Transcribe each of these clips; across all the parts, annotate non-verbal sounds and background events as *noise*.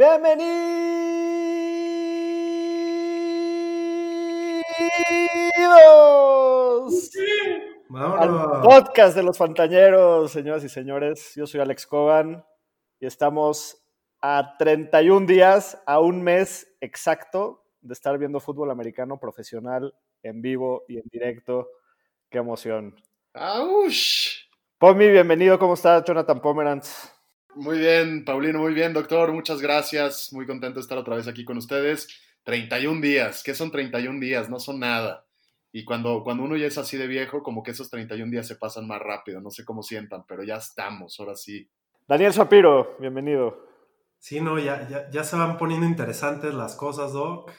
Bienvenidos al podcast de los Fantañeros, señoras y señores. Yo soy Alex Cogan y estamos a 31 días, a un mes exacto de estar viendo fútbol americano profesional en vivo y en directo. Qué emoción. ¡Auch! Pomi, bienvenido. ¿Cómo está Jonathan Pomerantz? Muy bien, Paulino, muy bien, doctor. Muchas gracias. Muy contento de estar otra vez aquí con ustedes. 31 días. ¿Qué son 31 días? No son nada. Y cuando, cuando uno ya es así de viejo, como que esos 31 días se pasan más rápido. No sé cómo sientan, pero ya estamos, ahora sí. Daniel Shapiro, bienvenido. Sí, no, ya, ya, ya se van poniendo interesantes las cosas, Doc.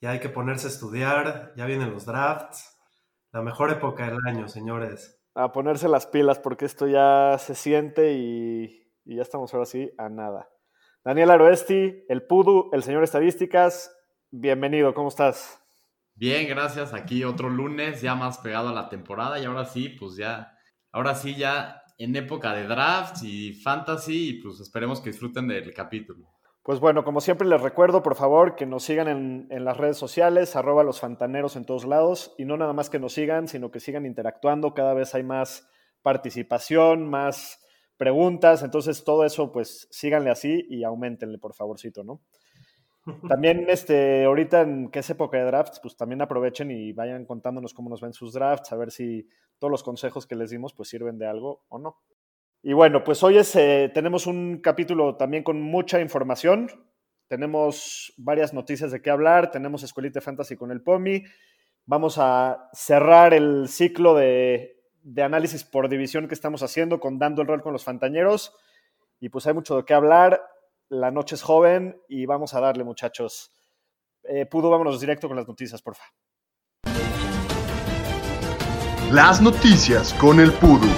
Ya hay que ponerse a estudiar, ya vienen los drafts. La mejor época del año, señores. A ponerse las pilas porque esto ya se siente y, y ya estamos ahora sí a nada. Daniel Aroesti, el Pudu, el señor Estadísticas, bienvenido, ¿cómo estás? Bien, gracias. Aquí otro lunes, ya más pegado a la temporada. Y ahora sí, pues ya, ahora sí, ya en época de drafts y fantasy. Y pues esperemos que disfruten del capítulo. Pues bueno, como siempre les recuerdo, por favor, que nos sigan en, en, las redes sociales, arroba los fantaneros en todos lados, y no nada más que nos sigan, sino que sigan interactuando, cada vez hay más participación, más preguntas, entonces todo eso, pues síganle así y aumentenle, por favorcito, ¿no? *laughs* También, este, ahorita en que es época de drafts, pues también aprovechen y vayan contándonos cómo nos ven sus drafts, a ver si todos los consejos que les dimos, pues sirven de algo o no. Y bueno, pues hoy es, eh, tenemos un capítulo también con mucha información. Tenemos varias noticias de qué hablar. Tenemos Escuelita Fantasy con el POMI. Vamos a cerrar el ciclo de, de, análisis por división que estamos haciendo con Dando el Rol con los Fantañeros. Y pues hay mucho de qué hablar. La noche es joven y vamos a darle, muchachos. Eh, Pudo, vámonos directo con las noticias, por favor. Las noticias con el Pudu.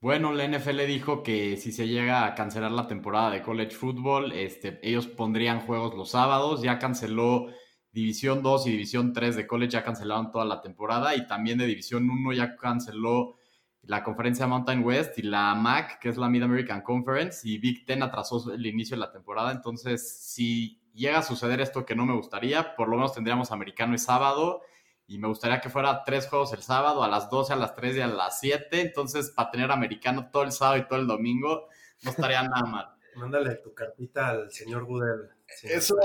Bueno, la NFL dijo que si se llega a cancelar la temporada de college football, este, ellos pondrían juegos los sábados. Ya canceló División 2 y División 3 de college, ya cancelaron toda la temporada. Y también de División 1 ya canceló la conferencia Mountain West y la MAC, que es la Mid American Conference. Y Big Ten atrasó el inicio de la temporada. Entonces, si llega a suceder esto que no me gustaría, por lo menos tendríamos americano y sábado y me gustaría que fuera tres juegos el sábado, a las 12, a las 3 y a las 7. Entonces, para tener americano todo el sábado y todo el domingo, no estaría nada mal. Mándale tu cartita al señor Goodell. Eso,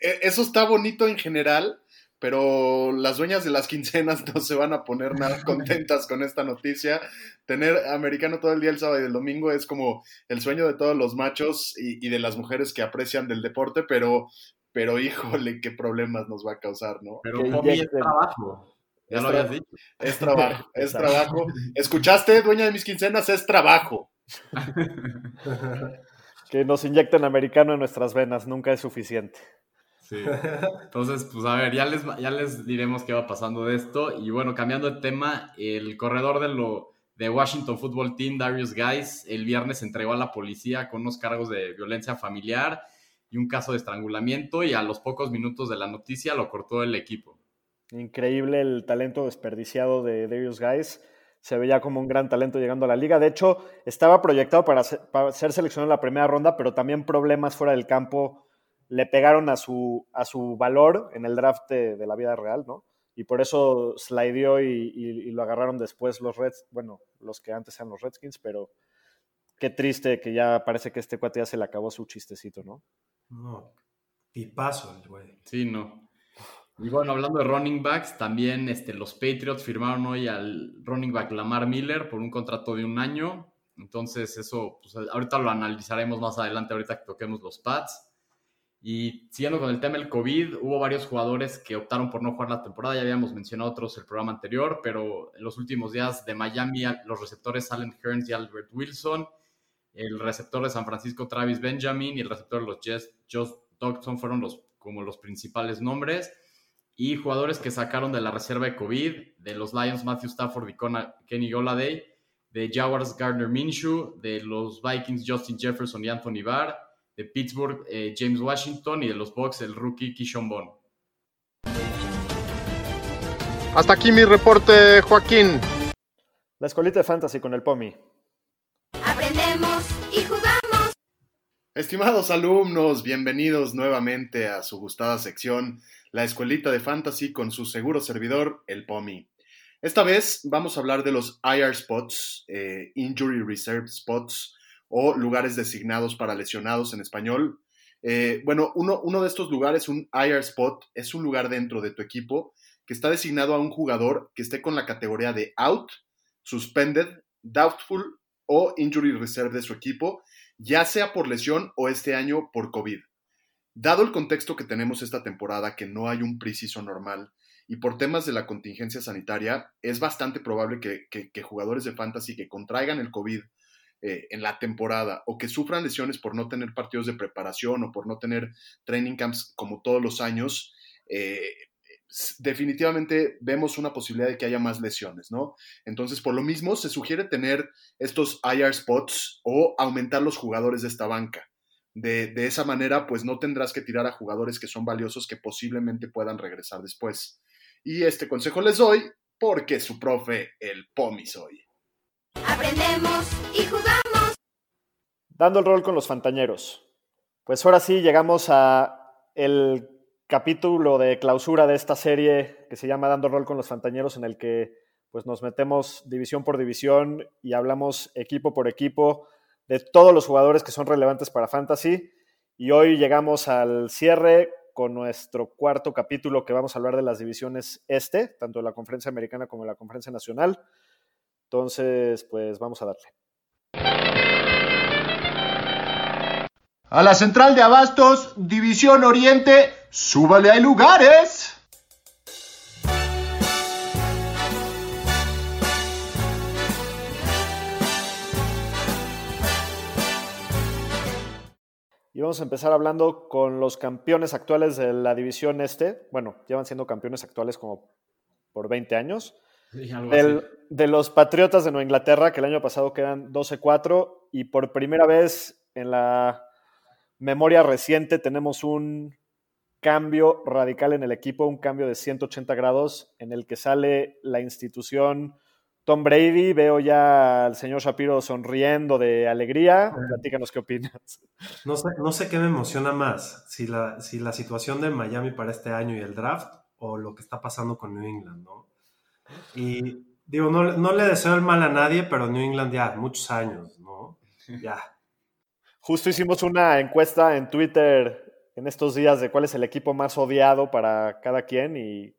eso está bonito en general, pero las dueñas de las quincenas *laughs* no se van a poner nada *laughs* contentas con esta noticia. Tener americano todo el día el sábado y el domingo es como el sueño de todos los machos y, y de las mujeres que aprecian del deporte, pero pero híjole, qué problemas nos va a causar, ¿no? Pero es trabajo. Ya es lo habías dicho. Es trabajo, *laughs* es trabajo. ¿Escuchaste, dueña de mis quincenas? Es trabajo. Que nos inyecten americano en nuestras venas, nunca es suficiente. Sí. Entonces, pues a ver, ya les, ya les diremos qué va pasando de esto. Y bueno, cambiando de tema, el corredor de, lo, de Washington Football Team, Darius Guys, el viernes entregó a la policía con unos cargos de violencia familiar y un caso de estrangulamiento y a los pocos minutos de la noticia lo cortó el equipo. Increíble el talento desperdiciado de Darius Guys. Se veía como un gran talento llegando a la liga. De hecho, estaba proyectado para ser, para ser seleccionado en la primera ronda, pero también problemas fuera del campo le pegaron a su, a su valor en el draft de, de la vida real, ¿no? Y por eso slideó y, y, y, lo agarraron después los Reds, bueno, los que antes eran los Redskins, pero qué triste que ya parece que este cuate ya se le acabó su chistecito, ¿no? No, tipazo el güey. Sí, no. Y bueno, hablando de running backs, también este, los Patriots firmaron hoy al running back Lamar Miller por un contrato de un año. Entonces, eso, pues, ahorita lo analizaremos más adelante, ahorita que toquemos los pads. Y siguiendo con el tema del COVID, hubo varios jugadores que optaron por no jugar la temporada. Ya habíamos mencionado otros el programa anterior, pero en los últimos días de Miami, los receptores Allen Hearns y Albert Wilson el receptor de San Francisco Travis Benjamin y el receptor de los Jets Josh Dodson fueron los, como los principales nombres. Y jugadores que sacaron de la reserva de COVID, de los Lions Matthew Stafford y Kenny Goladay, de Jaguars Gardner Minshew, de los Vikings Justin Jefferson y Anthony Barr, de Pittsburgh eh, James Washington y de los Bucks el rookie Kishon Bond. Hasta aquí mi reporte, Joaquín. La escolita de fantasy con el POMI. Aprendemos y jugamos. Estimados alumnos, bienvenidos nuevamente a su gustada sección, la escuelita de fantasy con su seguro servidor, el POMI. Esta vez vamos a hablar de los IR spots, eh, Injury Reserve Spots, o lugares designados para lesionados en español. Eh, bueno, uno, uno de estos lugares, un IR spot, es un lugar dentro de tu equipo que está designado a un jugador que esté con la categoría de out, suspended, doubtful o injury reserve de su equipo, ya sea por lesión o este año por COVID. Dado el contexto que tenemos esta temporada, que no hay un preciso normal, y por temas de la contingencia sanitaria, es bastante probable que, jugadores de fantasy que contraigan el COVID eh, en la temporada o que sufran lesiones por no tener partidos de preparación o por no tener training camps como todos los años, eh, definitivamente vemos una posibilidad de que haya más lesiones, ¿no? Entonces, por lo mismo, se sugiere tener estos IR spots o aumentar los jugadores de esta banca. De, esa manera, pues no tendrás que tirar a jugadores que son valiosos que posiblemente puedan regresar después. Y este consejo les doy porque su profe, el POMI, soy. Aprendemos y jugamos. Dando el rol con los fantañeros. Pues ahora sí llegamos a el capítulo de clausura de esta serie que se llama Dando rol con los fantañeros, en el que pues nos metemos división por división y hablamos equipo por equipo de todos los jugadores que son relevantes para Fantasy. Y hoy llegamos al cierre con nuestro cuarto capítulo que vamos a hablar de las divisiones este, tanto de la conferencia americana como de la conferencia nacional. Entonces, pues vamos a darle. A la central de abastos, División Oriente, súbale hay lugares. Y vamos a empezar hablando con los campeones actuales de la división este. Bueno, llevan siendo campeones actuales como por 20 años. de los Patriotas de Nueva Inglaterra, que el año pasado quedan 12-4 y por primera vez en la memoria reciente tenemos un cambio radical en el equipo, un cambio de 180 grados en el que sale la institución Tom Brady. Veo ya al señor Shapiro sonriendo de alegría. Platícanos qué opinas. No sé, no sé qué me emociona más, si la, si la situación de Miami para este año y el draft o lo que está pasando con New England, ¿no? Y digo, no, no le deseo el mal a nadie, pero New England ya, muchos años, ¿no? Ya, Justo hicimos una encuesta en Twitter en estos días de cuál es el equipo más odiado para cada quien y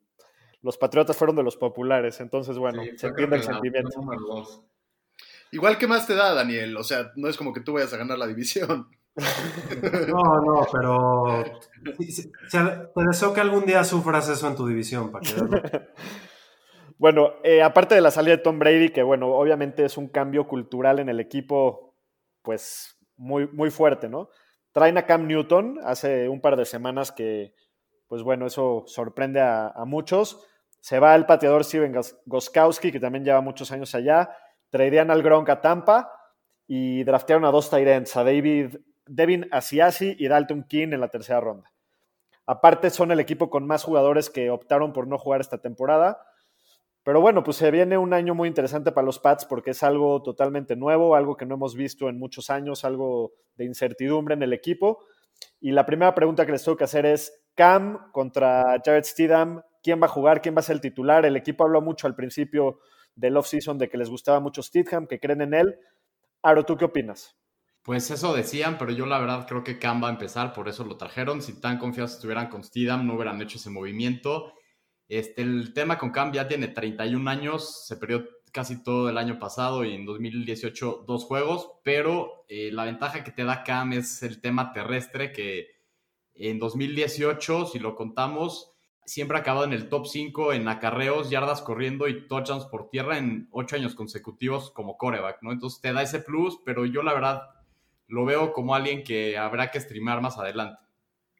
los Patriotas fueron de los populares. Entonces, bueno, se entiende el sentimiento. Igual, ¿qué más te da, Daniel? O sea, no es como que tú vayas a ganar la división. *laughs* No, no, pero te deseo que algún día sufras eso en tu división, para que *laughs* Bueno, eh, aparte de la salida de Tom Brady, que bueno, obviamente es un cambio cultural en el equipo, pues muy, muy fuerte, ¿no? Traen a Cam Newton hace un par de semanas que, pues bueno, eso sorprende a, muchos. Se va el pateador Steven Goskowski, que también lleva muchos años allá. Traerían al Gronk a Tampa y draftearon a dos Tyrants, a David, Devin Asiasi y Dalton King en la tercera ronda. Aparte, son el equipo con más jugadores que optaron por no jugar esta temporada. Pero bueno, pues se viene un año muy interesante para los Pats porque es algo totalmente nuevo, algo que no hemos visto en muchos años, algo de incertidumbre en el equipo. Y la primera pregunta que les tengo que hacer es, Cam contra Jared Steedham, ¿quién va a jugar? ¿Quién va a ser el titular? El equipo habló mucho al principio del off-season de que les gustaba mucho Steedham, que creen en él. Aro, ¿tú qué opinas? Pues eso decían, pero yo la verdad creo que Cam va a empezar, por eso lo trajeron. Si tan confiados estuvieran con Steedham, no hubieran hecho ese movimiento. Este, el tema con Cam ya tiene 31 años, se perdió casi todo el año pasado y en 2018 dos juegos, pero eh, la ventaja que te da Cam es el tema terrestre que en 2018, si lo contamos, siempre ha acabado en el top 5 en acarreos, yardas corriendo y touchdowns por tierra en 8 años consecutivos como coreback, ¿no? Entonces te da ese plus, pero yo la verdad lo veo como alguien que habrá que streamar más adelante.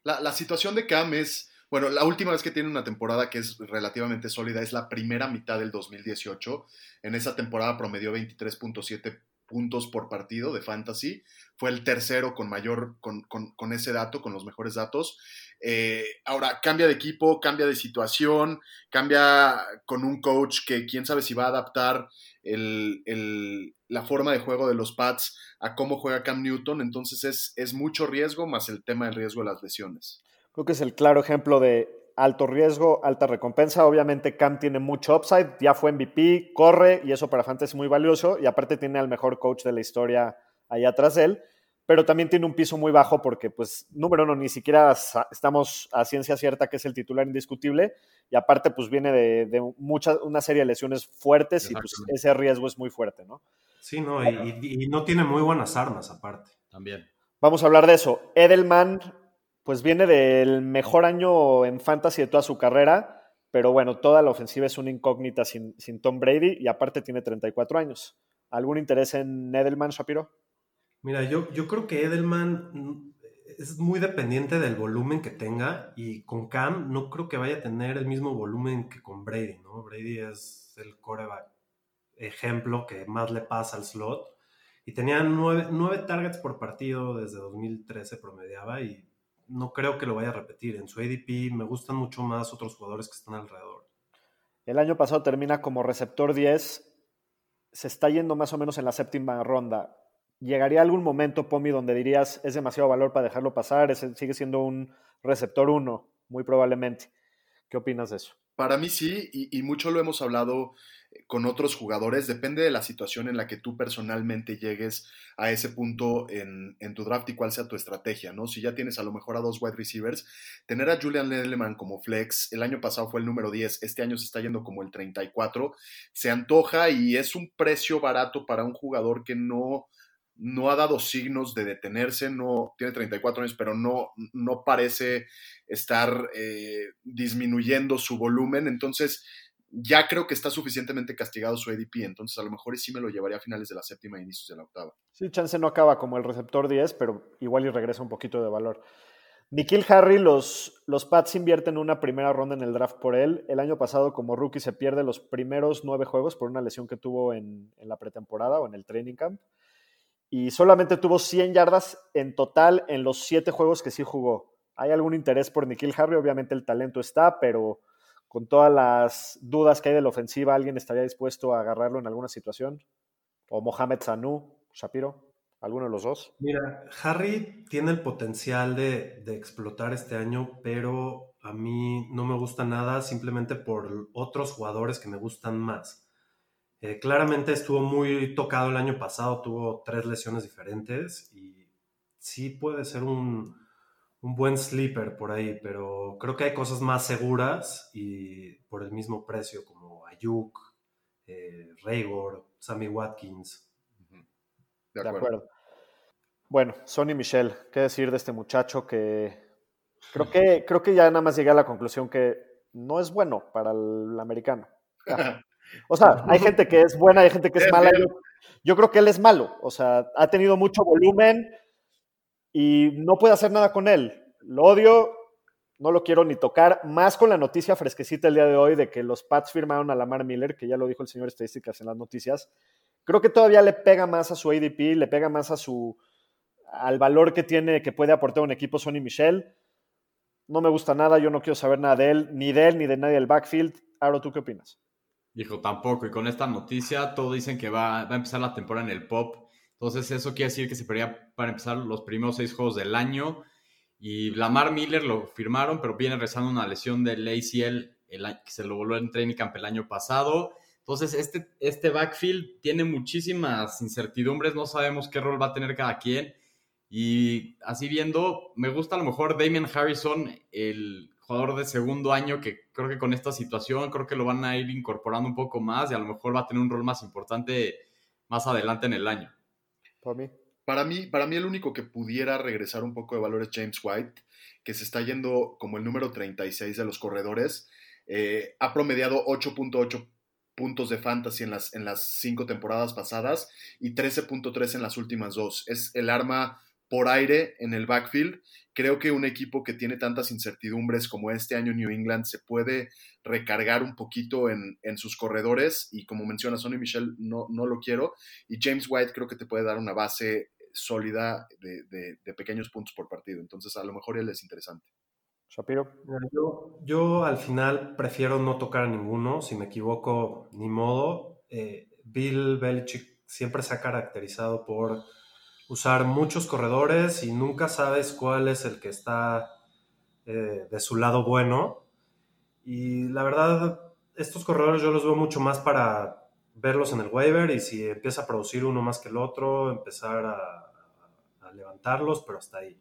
La, la situación de Cam es, bueno, la última vez que tiene una temporada que es relativamente sólida es la primera mitad del 2018. En esa temporada promedió 23.7 puntos por partido de fantasy. Fue el tercero con mayor, con, con, con ese dato, con los mejores datos. Eh, ahora, cambia de equipo, cambia de situación, cambia con un coach que quién sabe si va a adaptar el, el, la forma de juego de los Pats a cómo juega Cam Newton. Entonces es, es mucho riesgo más el tema del riesgo de las lesiones. Creo que es el claro ejemplo de alto riesgo, alta recompensa. Obviamente Cam tiene mucho upside, ya fue MVP, corre y eso para Fantasy es muy valioso y aparte tiene al mejor coach de la historia ahí atrás de él, pero también tiene un piso muy bajo porque pues número uno, ni siquiera estamos a ciencia cierta que es el titular indiscutible y aparte pues viene de, de mucha, una serie de lesiones fuertes y pues ese riesgo es muy fuerte, ¿no? Sí, no, y, y, y no tiene muy buenas armas aparte. También. Vamos a hablar de eso. Edelman pues viene del mejor año en fantasy de toda su carrera, pero bueno, toda la ofensiva es una incógnita sin, sin Tom Brady y aparte tiene 34 años. ¿Algún interés en Edelman, Shapiro? Mira, yo, yo creo que Edelman es muy dependiente del volumen que tenga y con Cam no creo que vaya a tener el mismo volumen que con Brady, ¿no? Brady es el coreback ejemplo que más le pasa al slot y tenía nueve, nueve targets por partido desde 2013 promediaba y no creo que lo vaya a repetir. En su ADP me gustan mucho más otros jugadores que están alrededor. El año pasado termina como receptor 10. Se está yendo más o menos en la séptima ronda. ¿Llegaría algún momento, Pomi, donde dirías es demasiado valor para dejarlo pasar? Es, sigue siendo un receptor 1, muy probablemente. ¿Qué opinas de eso? Para mí sí, y, y, mucho lo hemos hablado con otros jugadores. Depende de la situación en la que tú personalmente llegues a ese punto en, tu draft y cuál sea tu estrategia, ¿no? Si ya tienes a lo mejor a dos wide receivers, tener a Julian Edelman como flex, el año pasado fue el número 10, este año se está yendo como el 34, se antoja y es un precio barato para un jugador que no no ha dado signos de detenerse, no tiene 34 años, pero no, no parece estar eh, disminuyendo su volumen. Entonces, ya creo que está suficientemente castigado su ADP. Entonces, a lo mejor sí me lo llevaría a finales de la séptima e inicios de la octava. Sí, Chance no acaba como el receptor 10, pero igual y regresa un poquito de valor. Nikhil Harry, los, los Pats invierten una primera ronda en el draft por él. El año pasado, como rookie, se pierde los primeros nueve juegos por una lesión que tuvo en, en la pretemporada o en el training camp y solamente tuvo 100 yardas en total en los siete juegos que sí jugó. ¿Hay algún interés por Nikhil Harry? Obviamente el talento está, pero con todas las dudas que hay de la ofensiva, ¿alguien estaría dispuesto a agarrarlo en alguna situación? ¿O Mohamed Sanu, Shapiro? ¿Alguno de los dos? Mira, Harry tiene el potencial de, de explotar este año, pero a mí no me gusta nada simplemente por otros jugadores que me gustan más. Eh, claramente estuvo muy tocado el año pasado, tuvo tres lesiones diferentes y sí puede ser un, un, buen sleeper por ahí, pero creo que hay cosas más seguras y por el mismo precio como Ayuk, eh, Raygor, Sammy Watkins. De acuerdo. de acuerdo. Bueno, Sonny Michel, ¿qué decir de este muchacho que creo que, *laughs* creo que ya nada más llegué a la conclusión que no es bueno para el americano. *laughs* O sea, hay gente que es buena, hay gente que es mala. Yo, yo, creo que él es malo. O sea, ha tenido mucho volumen y no puede hacer nada con él. Lo odio, no lo quiero ni tocar. Más con la noticia fresquecita el día de hoy de que los Pats firmaron a Lamar Miller, que ya lo dijo el señor Estadísticas en las noticias. Creo que todavía le pega más a su ADP, le pega más a su al valor que tiene, que puede aportar un equipo Sonny Michel. No me gusta nada, yo no quiero saber nada de él, ni de él, ni de nadie del backfield. Aro, ¿tú qué opinas? Dijo, tampoco. Y con esta noticia, todos dicen que va, va, a empezar la temporada en el pop. Entonces, eso quiere decir que se podría para empezar los primeros seis juegos del año. Y Lamar Miller lo firmaron, pero viene rezando una lesión del ACL que se lo volvió en training camp el año pasado. Entonces, este, este backfield tiene muchísimas incertidumbres. No sabemos qué rol va a tener cada quien. Y así viendo, me gusta a lo mejor Damian Harrison, el jugador de segundo año que creo que con esta situación creo que lo van a ir incorporando un poco más y a lo mejor va a tener un rol más importante más adelante en el año. Para mí. Para mí, para mí el único que pudiera regresar un poco de valor es James White, que se está yendo como el número 36 de los corredores. Eh, ha promediado 8.8 puntos de fantasy en las, en las cinco temporadas pasadas y 13.3 en las últimas dos. Es el arma por aire en el backfield. Creo que un equipo que tiene tantas incertidumbres como este año New England se puede recargar un poquito en, en sus corredores y como menciona Sonny Michel, no, no lo quiero. Y James White creo que te puede dar una base sólida de, de, de pequeños puntos por partido. Entonces a lo mejor él es interesante. Shapiro. Yo, yo al final prefiero no tocar a ninguno. Si me equivoco, ni modo. Eh, Bill Belichick siempre se ha caracterizado por usar muchos corredores y nunca sabes cuál es el que está eh, de su lado bueno. Y la verdad, estos corredores yo los veo mucho más para verlos en el waiver y si empieza a producir uno más que el otro, empezar a, a levantarlos, pero hasta ahí.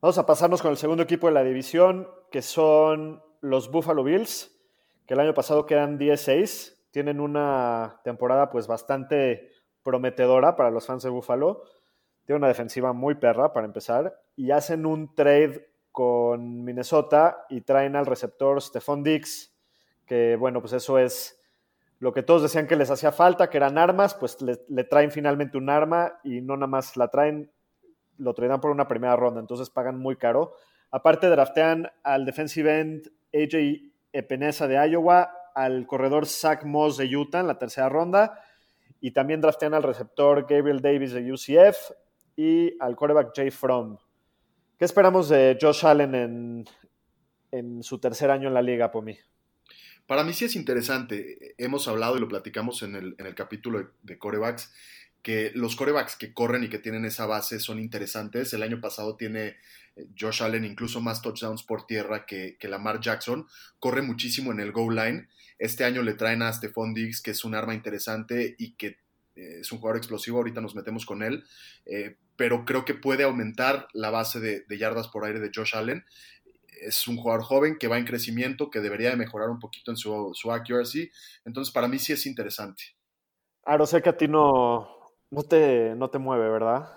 Vamos a pasarnos con el segundo equipo de la división, que son los Buffalo Bills, que el año pasado quedan 10-6. Tienen una temporada pues bastante prometedora para los fans de Buffalo. Tiene una defensiva muy perra para empezar. Y hacen un trade con Minnesota y traen al receptor Stephon Dix, que bueno, pues eso es lo que todos decían que les hacía falta, que eran armas, pues le, le traen finalmente un arma y no nada más la traen, lo traerán por una primera ronda, entonces pagan muy caro. Aparte, draftean al defensive end AJ Epinesa de Iowa, al corredor Zach Moss de Utah en la tercera ronda, y también draftean al receptor Gabriel Davis de UCF y al quarterback Jay Fromm. ¿Qué esperamos de Josh Allen en, en su tercer año en la liga, Pomi? Para mí sí es interesante. Hemos hablado y lo platicamos en el, en el capítulo de, de corebacks que los corebacks que corren y que tienen esa base son interesantes. El año pasado tiene eh, Josh Allen incluso más touchdowns por tierra que, que Lamar Jackson. Corre muchísimo en el goal line. Este año le traen a Stephon Diggs, que es un arma interesante y que eh, es un jugador explosivo. Ahorita nos metemos con él. Eh, pero creo que puede aumentar la base de, de, yardas por aire de Josh Allen. Es un jugador joven que va en crecimiento, que debería de mejorar un poquito en su, su accuracy. Entonces, para mí sí es interesante. Aro, sé que a ti no, no te, no te mueve, ¿verdad?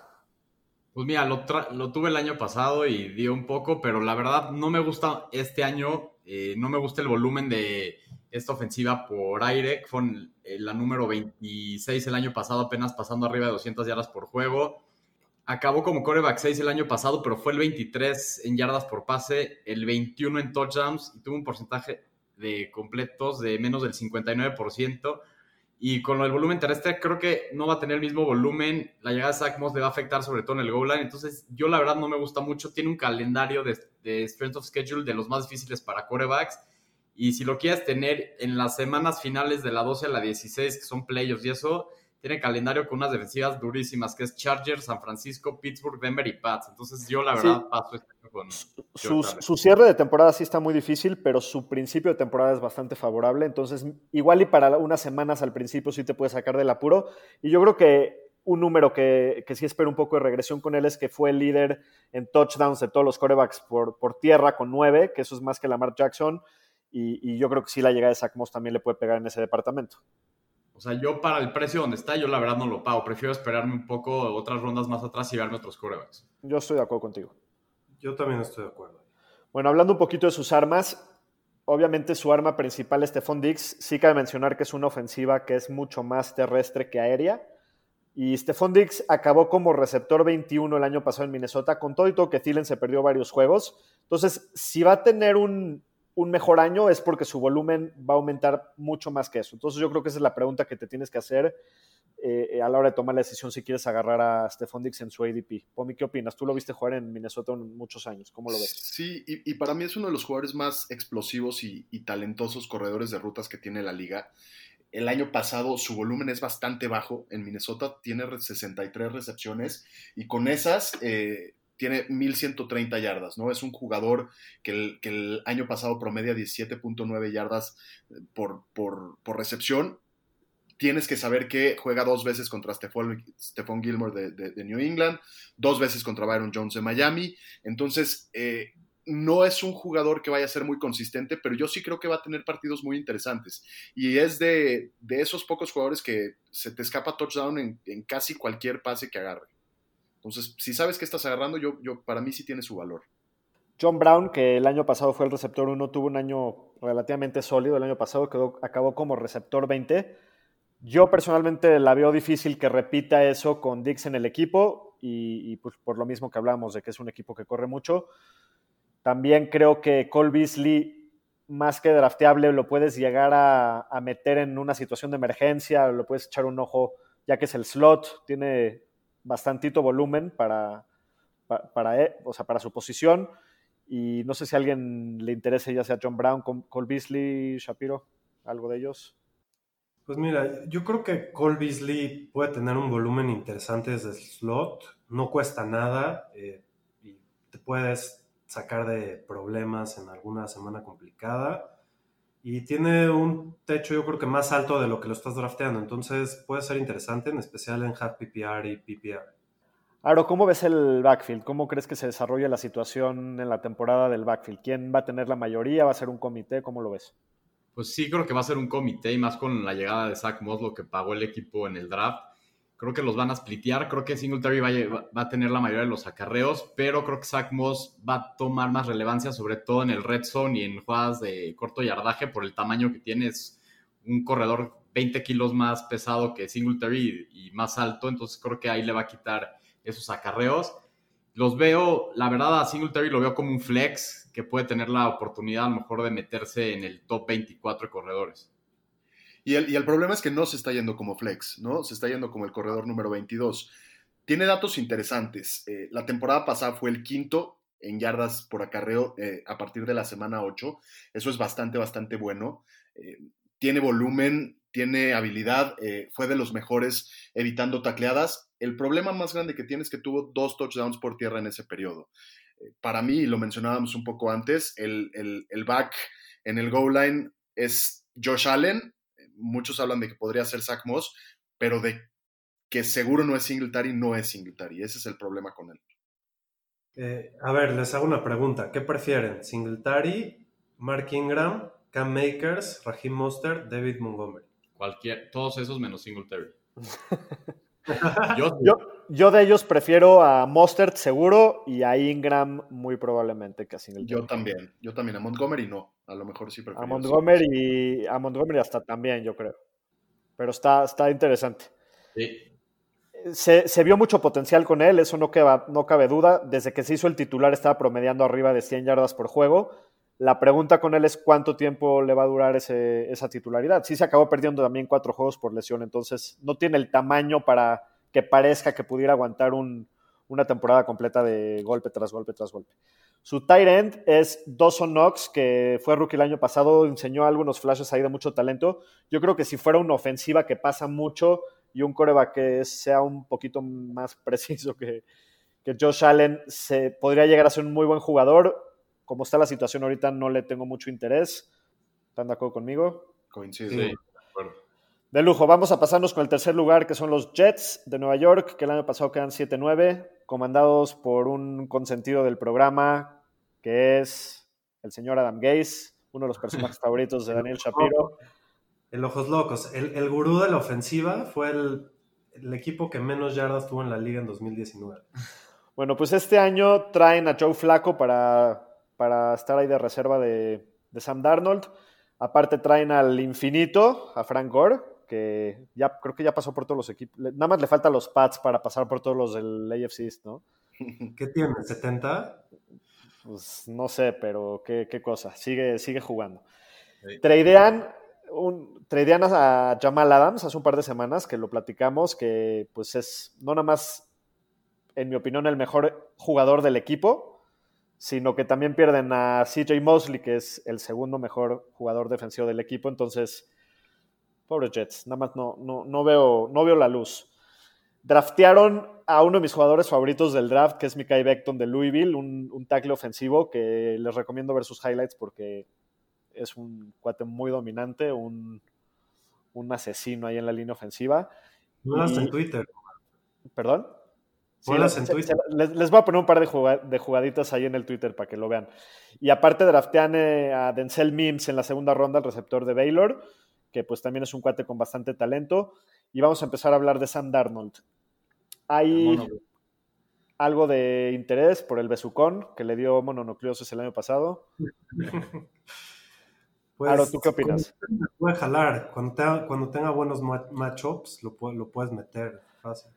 Pues mira, lo, lo, tuve el año pasado y dio un poco, pero la verdad no me gusta este año, eh, no me gusta el volumen de esta ofensiva por aire, fue la número 26 el año pasado, apenas pasando arriba de 200 yardas por juego. Acabó como coreback 6 el año pasado, pero fue el 23 en yardas por pase, el 21 en touchdowns y tuvo un porcentaje de completos de menos del 59%. Y con el volumen terrestre creo que no va a tener el mismo volumen. La llegada de Zach Moss le va a afectar sobre todo en el goal line. Entonces yo la verdad no me gusta mucho. Tiene un calendario de, de strength of schedule de los más difíciles para corebacks. Y si lo quieres tener en las semanas finales de la 12 a la 16, que son playoffs y eso, tiene calendario con unas defensivas durísimas, que es Chargers, San Francisco, Pittsburgh, Denver y Pats. Entonces yo la verdad sí. paso este año con... Su, su, cierre de temporada sí está muy difícil, pero su principio de temporada es bastante favorable. Entonces igual y para unas semanas al principio sí te puede sacar del apuro. Y yo creo que un número que, que sí espero un poco de regresión con él es que fue el líder en touchdowns de todos los corebacks por, por tierra con nueve, que eso es más que Lamar Jackson. Y, y yo creo que sí la llegada de Zach Moss también le puede pegar en ese departamento. O sea, yo para el precio donde está, yo la verdad no lo pago. Prefiero esperarme un poco otras rondas más atrás y verme otros corebacks. Yo estoy de acuerdo contigo. Yo también estoy de acuerdo. Bueno, hablando un poquito de sus armas, obviamente su arma principal, Stephon Diggs, sí cabe mencionar que es una ofensiva que es mucho más terrestre que aérea. Y Stephon Diggs acabó como receptor 21 el año pasado en Minnesota, con todo y todo que Thielen se perdió varios juegos. Entonces, si va a tener un, un mejor año es porque su volumen va a aumentar mucho más que eso. Entonces yo creo que esa es la pregunta que te tienes que hacer eh, a la hora de tomar la decisión si quieres agarrar a Stephon Dix en su ADP. Pomi, ¿qué opinas? Tú lo viste jugar en Minnesota muchos años. ¿Cómo lo ves? Sí, y, para mí es uno de los jugadores más explosivos y, y, talentosos corredores de rutas que tiene la liga. El año pasado su volumen es bastante bajo. En Minnesota tiene 63 recepciones y con esas... Eh, tiene 1130 yardas, ¿no? Es un jugador que el, año pasado promedia 17.9 yardas eh, por, por, por, recepción. Tienes que saber que juega dos veces contra Stephon, Gilmore de, New England, dos veces contra Byron Jones de Miami. Entonces, eh, no es un jugador que vaya a ser muy consistente, pero yo sí creo que va a tener partidos muy interesantes. Y es de, de esos pocos jugadores que se te escapa touchdown en, en casi cualquier pase que agarre. Entonces, si sabes que estás agarrando, yo, yo, para mí sí tiene su valor. John Brown, que el año pasado fue el receptor 1, tuvo un año relativamente sólido. El año pasado quedó, acabó como receptor 20. Yo personalmente la veo difícil que repita eso con Dix en el equipo y, pues por lo mismo que hablamos de que es un equipo que corre mucho. También creo que Cole Beasley, más que drafteable, lo puedes llegar a, a meter en una situación de emergencia, lo puedes echar un ojo, ya que es el slot, tiene bastantito volumen para, para, para, o sea, para su posición. Y no sé si a alguien le interese, ya sea John Brown, Cole Beasley, Shapiro, algo de ellos. Pues mira, yo creo que Cole Beasley puede tener un volumen interesante desde el slot, no cuesta nada eh, y te puedes sacar de problemas en alguna semana complicada y tiene un techo yo creo que más alto de lo que lo estás drafteando, entonces puede ser interesante, en especial en half PPR y PPR. Aro, ¿cómo ves el backfield? ¿Cómo crees que se desarrolla la situación en la temporada del backfield? ¿Quién va a tener la mayoría? ¿Va a ser un comité? ¿Cómo lo ves? Pues sí, creo que va a ser un comité y más con la llegada de Zach Moss, lo que pagó el equipo en el draft. Creo que los van a splitear. Creo que Singletary va a, va a tener la mayoría de los acarreos, pero creo que Zach Moss va a tomar más relevancia, sobre todo en el red zone y en jugadas de corto yardaje, por el tamaño que tiene. Es un corredor 20 kilos más pesado que Singletary y, y más alto, entonces creo que ahí le va a quitar esos acarreos. Los veo, la verdad, a Singletary lo veo como un flex que puede tener la oportunidad a lo mejor de meterse en el top 24 de corredores. Y el, y el, problema es que no se está yendo como flex, ¿no? Se está yendo como el corredor número 22. Tiene datos interesantes. Eh, la temporada pasada fue el quinto en yardas por acarreo eh, a partir de la semana 8. Eso es bastante, bastante bueno. Eh, tiene volumen, tiene habilidad, fue de los mejores evitando tacleadas. El problema más grande que tiene es que tuvo dos touchdowns por tierra en ese periodo. Para mí, y lo mencionábamos un poco antes, el, el, el back en el goal line es Josh Allen, muchos hablan de que podría ser Zach Moss, pero de que seguro no es Singletary, no es Singletary. Ese es el problema con él. Eh, a ver, les hago una pregunta. ¿Qué prefieren? ¿Singletary, Mark Ingram, Cam Makers, Raheem Monster, David Montgomery? Cualquier, todos esos menos Singletary. *laughs* yo, yo, yo, de ellos prefiero a Mostert seguro y a Ingram muy probablemente que a Singletary. Yo también, yo también. A Montgomery no. A lo mejor sí prefiero. A Montgomery, y, a Montgomery hasta también, yo creo. Pero está, está interesante. Sí. Se, se, vio mucho potencial con él, eso no, queda, no cabe duda. Desde que se hizo el titular estaba promediando arriba de 100 yardas por juego. La pregunta con él es cuánto tiempo le va a durar ese, esa titularidad. Sí se acabó perdiendo también cuatro juegos por lesión, entonces no tiene el tamaño para que parezca que pudiera aguantar un, una temporada completa de golpe tras golpe tras golpe. Su tight end es Dawson Knox, que fue rookie el año pasado, enseñó algunos flashes ahí de mucho talento. Yo creo que si fuera una ofensiva que pasa mucho y un coreback que sea un poquito más *laughs* preciso que, que Josh Allen, se podría llegar a ser un muy buen jugador. Como está la situación ahorita, no le tengo mucho interés. ¿Están de acuerdo conmigo? Coincido. Sí, de acuerdo. De lujo. Vamos a pasarnos con el tercer lugar, que son los Jets de Nueva York, que el año pasado quedan 7-9, comandados por un consentido del programa, que es el señor Adam Gaze, uno de los personajes *laughs* favoritos de Daniel Shapiro. El Ojos Locos. El, el gurú de la ofensiva fue el, el, equipo que menos yardas tuvo en la liga en 2019. Bueno, pues este año traen a Joe Flaco para, para estar ahí de reserva de, de Sam Darnold. Aparte traen al infinito, a Frank Gore, ya creo que ya pasó por todos los equipos. Nada más le faltan los Pats para pasar por todos los del AFC ¿no? *laughs* ¿Qué tiene? ¿70? Pues no sé, pero qué, qué cosa. Sigue, sigue jugando. Sí. Tradean, un, tradean a Jamal Adams hace un par de semanas que lo platicamos, que pues es no nada más, en mi opinión, el mejor jugador del equipo, sino que también pierden a CJ Mosley, que es el segundo mejor jugador defensivo del equipo. Entonces, Pobre Jets, nada más no, no, no, veo, no veo la luz. Draftearon a uno de mis jugadores favoritos del draft, que es Mikai Beckton de Louisville, un, un tackle ofensivo que les recomiendo ver sus highlights porque es un cuate muy dominante, un, un asesino ahí en la línea ofensiva. Y, en Twitter. ¿Perdón? Sí, les, en Twitter. Les, les, voy a poner un par de, jugad de, jugaditas ahí en el Twitter para que lo vean. Y aparte draftean eh, a Denzel Mims en la segunda ronda, el receptor de Baylor que pues también es un cuate con bastante talento. Y vamos a empezar a hablar de Sam Darnold. Hay, algo de interés por el besucón que le dio mononucleosis el año pasado. *laughs* Pues, Aro, ¿tú qué opinas? Puede jalar. Cuando tenga, cuando tenga buenos ma- matchups, lo, lo puedes meter fácil.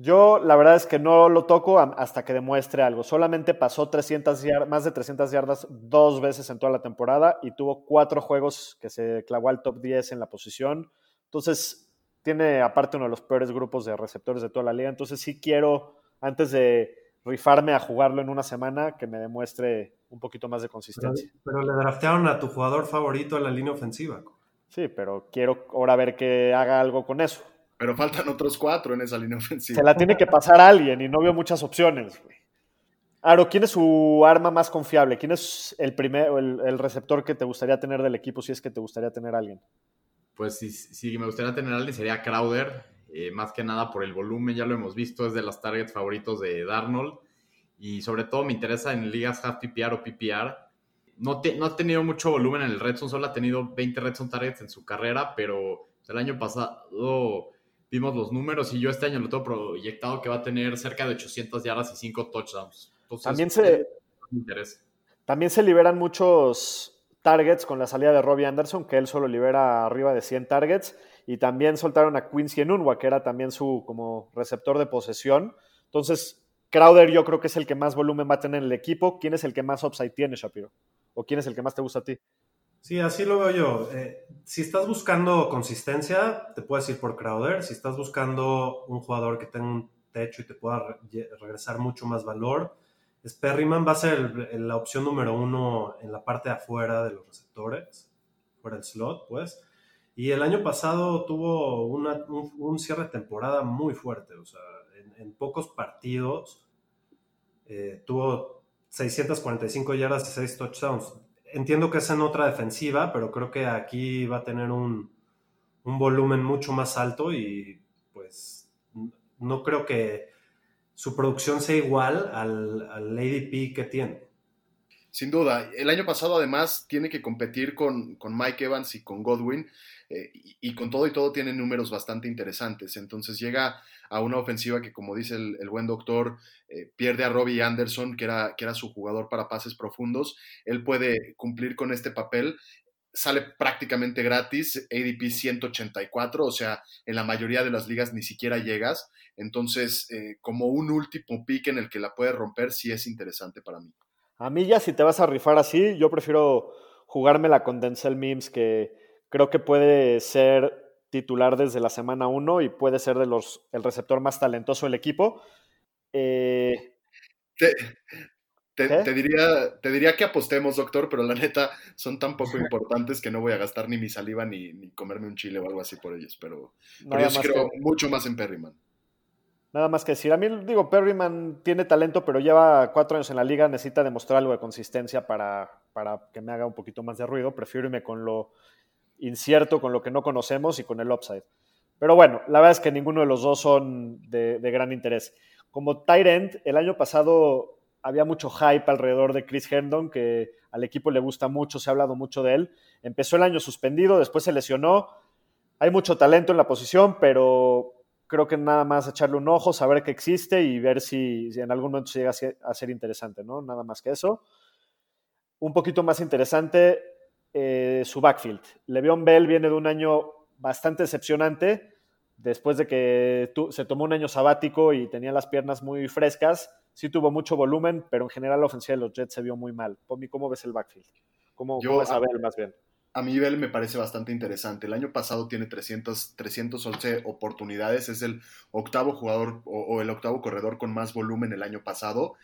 Yo la verdad es que no lo toco hasta que demuestre algo. Solamente pasó 300 yar- más de 300 yardas dos veces en toda la temporada y tuvo cuatro juegos que se clavó al top 10 en la posición. Entonces, tiene aparte uno de los peores grupos de receptores de toda la liga. Entonces, sí quiero, antes de rifarme a jugarlo en una semana, que me demuestre un poquito más de Pero, consistencia. pero le draftearon a tu jugador favorito a la línea ofensiva. Sí, pero quiero ahora ver que haga algo con eso. Pero faltan otros cuatro en esa línea ofensiva. Se la tiene que pasar a alguien y no veo muchas opciones. güey. Aro, ¿quién es su arma más confiable? ¿Quién es el primer, el, el receptor que te gustaría tener del equipo si es que te gustaría tener a alguien? Pues si, si me gustaría tener a alguien sería Crowder, eh, más que nada por el volumen, ya lo hemos visto, es de los targets favoritos de Darnold. Y sobre todo me interesa en ligas half PPR o PPR. No, te- no ha tenido mucho volumen en el Red Zone, solo ha tenido 20 Red Zone targets en su carrera, pero el año pasado vimos los números y yo este año lo tengo proyectado que va a tener cerca de 800 yardas y 5 touchdowns. Entonces, También se, también se liberan muchos targets con la salida de Robbie Anderson, que él solo libera arriba de 100 targets. Y también soltaron a Quincy Enunwa, que era también su como receptor de posesión. Entonces, Crowder yo creo que es el que más volumen va a tener en el equipo. ¿Quién es el que más upside tiene, Shapiro? ¿O quién es el que más te gusta a ti? Sí, así lo veo yo. Eh, si estás buscando consistencia, te puedes ir por Crowder. Si estás buscando un jugador que tenga un techo y te pueda regresar mucho más valor, es Perryman va a ser el- el- la opción número uno en la parte de afuera de los receptores, fuera del slot, pues. Y el año pasado tuvo una- un, cierre de temporada muy fuerte. O sea, en, en pocos partidos eh, tuvo 645 yardas y 6 touchdowns entiendo que es en otra defensiva, pero creo que aquí va a tener un, un volumen mucho más alto y pues no creo que su producción sea igual al, al ADP que tiene. Sin duda. El año pasado, además, tiene que competir con, con Mike Evans y con Godwin. eh, y, con todo y todo tiene números bastante interesantes. Entonces llega a una ofensiva que, como dice el, el buen doctor, eh, pierde a Robbie Anderson, que era, que era su jugador para pases profundos. Él puede cumplir con este papel. Sale prácticamente gratis, ADP 184, o sea, en la mayoría de las ligas ni siquiera llegas. Entonces, eh, como un último pick en el que la puede romper, sí es interesante para mí. A mí ya si te vas a rifar así, yo prefiero jugármela con Denzel Mims, que creo que puede ser titular desde la semana 1 y puede ser de los, el receptor más talentoso del equipo. Eh, Te, te- diría, te diría que apostemos, doctor, pero la neta son tan poco *laughs* importantes que no voy a gastar ni mi saliva ni, ni comerme un chile o algo así por ellos. Pero, pero yo sí creo que, mucho más en Perryman. Nada más que decir. A mí, digo, Perryman tiene talento, pero lleva cuatro años en la liga, necesita demostrar algo de consistencia para, para que me haga un poquito más de ruido. Prefiero irme con lo incierto, con lo que no conocemos y con el upside. Pero bueno, la verdad es que ninguno de los dos son de, de gran interés. Como tight end, el año pasado había mucho hype alrededor de Chris Herndon, que al equipo le gusta mucho, se ha hablado mucho de él. Empezó el año suspendido, después se lesionó. Hay mucho talento en la posición, pero creo que nada más echarle un ojo, saber que existe y ver si, si en algún momento llega a ser, a ser interesante, ¿no? Nada más que eso. Un poquito más interesante, eh, su backfield. Le'Veon Bell viene de un año bastante decepcionante, después de que tu- se tomó un año sabático y tenía las piernas muy frescas. Sí tuvo mucho volumen, pero en general la ofensiva de los Jets se vio muy mal. Pomi, ¿cómo ves el backfield? ¿Cómo, Yo- cómo ves a Bell más bien? A mí Bell me parece bastante interesante. El año pasado tiene 300, 311 oportunidades. Es el octavo jugador o, el octavo corredor con más volumen el año pasado.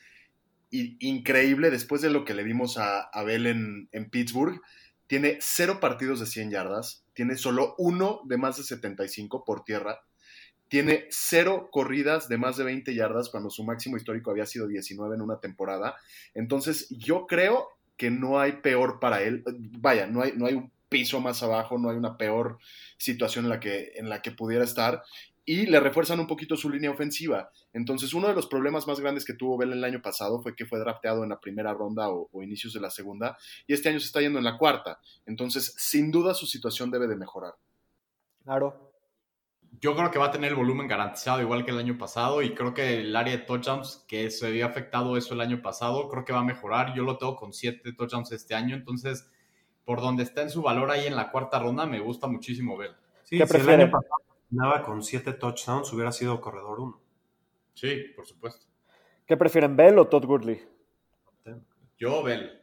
Y increíble, después de lo que le vimos a, a Bell en, en Pittsburgh, tiene cero partidos de 100 yardas, tiene solo uno de más de 75 por tierra, tiene cero corridas de más de 20 yardas cuando su máximo histórico había sido 19 en una temporada. Entonces, yo creo que no hay peor para él. Vaya, no hay, no hay un piso más abajo, no hay una peor situación en la que, en la que pudiera estar. Y le refuerzan un poquito su línea ofensiva. Entonces, uno de los problemas más grandes que tuvo Bell el año pasado fue que fue drafteado en la primera ronda o, o inicios de la segunda, y este año se está yendo en la cuarta. Entonces, sin duda su situación debe de mejorar. Claro. Yo creo que va a tener el volumen garantizado igual que el año pasado y creo que el área de touchdowns que se había afectado eso el año pasado, creo que va a mejorar. Yo lo tengo con siete touchdowns este año, entonces por donde está en su valor ahí en la cuarta ronda, me gusta muchísimo Bell. Sí, ¿Qué si el prefieren? año pasado terminaba con siete touchdowns, hubiera sido corredor uno. Sí, por supuesto. ¿Qué prefieren, Bell o Todd Gurley? Yo Bell.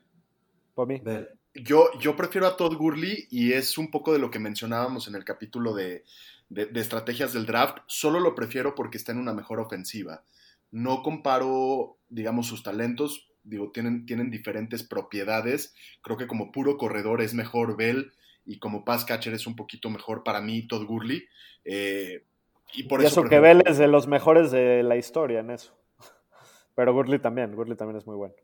Por mí. Bell. Yo, yo prefiero a Todd Gurley y es un poco de lo que mencionábamos en el capítulo de, de- de estrategias del draft. Solo lo prefiero porque está en una mejor ofensiva. No comparo, digamos, sus talentos. Digo, tienen, tienen diferentes propiedades. Creo que como puro corredor es mejor Bell y como pass catcher es un poquito mejor para mí Todd Gurley. Eh, y por y eso, eso que Bell es de los mejores de la historia en eso. *laughs* Pero Gurley también, Gurley también es muy bueno.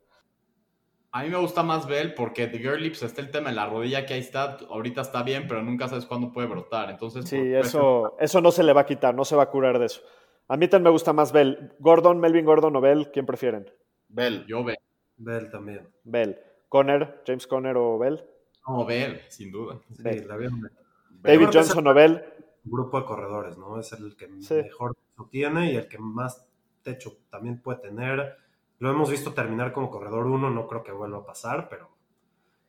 A mí me gusta más Bell porque de Gurley pues, está el tema de la rodilla que ahí está, ahorita está bien, pero nunca sabes cuándo puede brotar. Entonces, Sí, por eso, eso no se le va a quitar, no se va a curar de eso. A mí también me gusta más Bell. Gordon, Melvin Gordon o Bell, ¿quién prefieren? Bell. Yo Bell. Bell también. Bell. Conner, James Conner o Bell. No, Bell, sin duda. Sí, Bell. la vieron. David Johnson o Bell. Un grupo de corredores, ¿no? Es el que Sí. mejor techo tiene y el que más techo también puede tener. Lo hemos visto terminar como corredor uno, no creo que vuelva a pasar, pero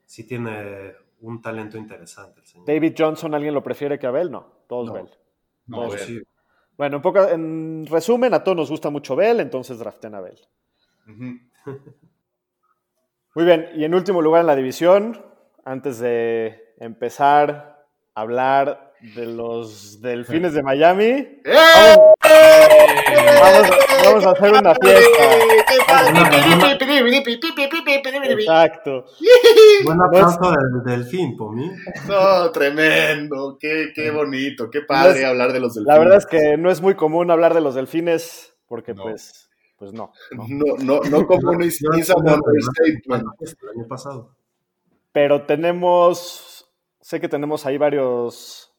sí tiene un talento interesante el señor. David Johnson, ¿alguien lo prefiere que a Bell? No, todos No. Bell. No, No, Bell. sí. Bueno, en, poca- en resumen, a todos nos gusta mucho Bell, entonces draften a Bell. Muy bien, y en último lugar en la división, antes de empezar a hablar de los delfines de Miami, ¡Eh! vamos, vamos a hacer una fiesta. Exacto. Buen aplauso del delfín, Pomi. No, tremendo, qué, qué bonito, qué padre No es- hablar de los delfines. La verdad es que no es muy común hablar de los delfines, porque No. pues, pues no. ¿no? No, no, no como un understatement. El año pasado. Pero tenemos, sé que tenemos ahí varios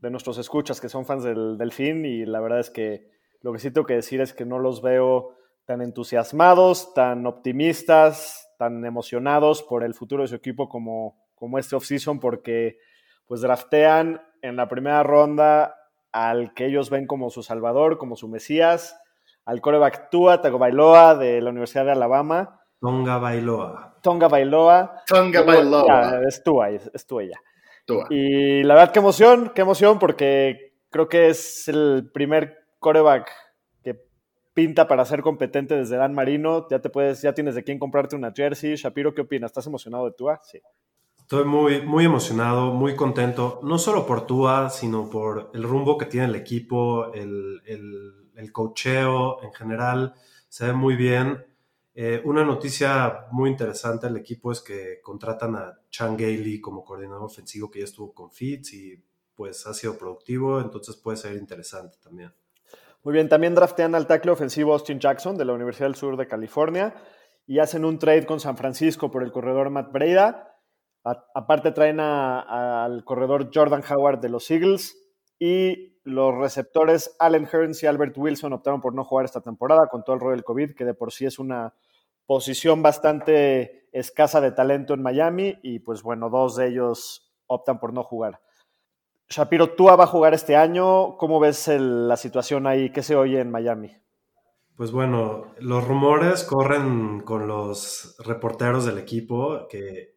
de nuestros escuchas que son fans del Delfín y la verdad es que lo que sí tengo que decir es que no los veo tan entusiasmados, tan optimistas, tan emocionados por el futuro de su equipo como, como este offseason porque pues draftean en la primera ronda al que ellos ven como su salvador, como su mesías, al coreback Tua Tagovailoa de la Universidad de Alabama, Tonga Bailoa. Tonga Bailoa, Tonga Bailoa. es Tua, es, es Tua ya. Tua. Y la verdad, qué emoción, qué emoción, porque creo que es el primer coreback que pinta para ser competente desde Dan Marino. Ya te puedes, ya tienes de quién comprarte una jersey. Shapiro, ¿qué opinas? ¿Estás emocionado de Tua? Sí. Estoy muy, muy emocionado, muy contento, no solo por Tua, sino por el rumbo que tiene el equipo, el, el, el cocheo en general, se ve muy bien. Eh, una noticia muy interesante del equipo es que contratan a Chan Gailey como coordinador ofensivo que ya estuvo con Fitz y pues ha sido productivo, entonces puede ser interesante también. Muy bien, también draftean al tackle ofensivo Austin Jackson de la Universidad del Sur de California y hacen un trade con San Francisco por el corredor Matt Breida. A- aparte traen al corredor Jordan Howard de los Eagles y los receptores Allen Hearns y Albert Wilson optaron por no jugar esta temporada con todo el rollo del COVID, que de por sí es una posición bastante escasa de talento en Miami y pues bueno, dos de ellos optan por no jugar. Shapiro, Tua va a jugar este año. ¿Cómo ves la situación ahí? ¿Qué se oye en Miami? Pues bueno, los rumores corren con los reporteros del equipo que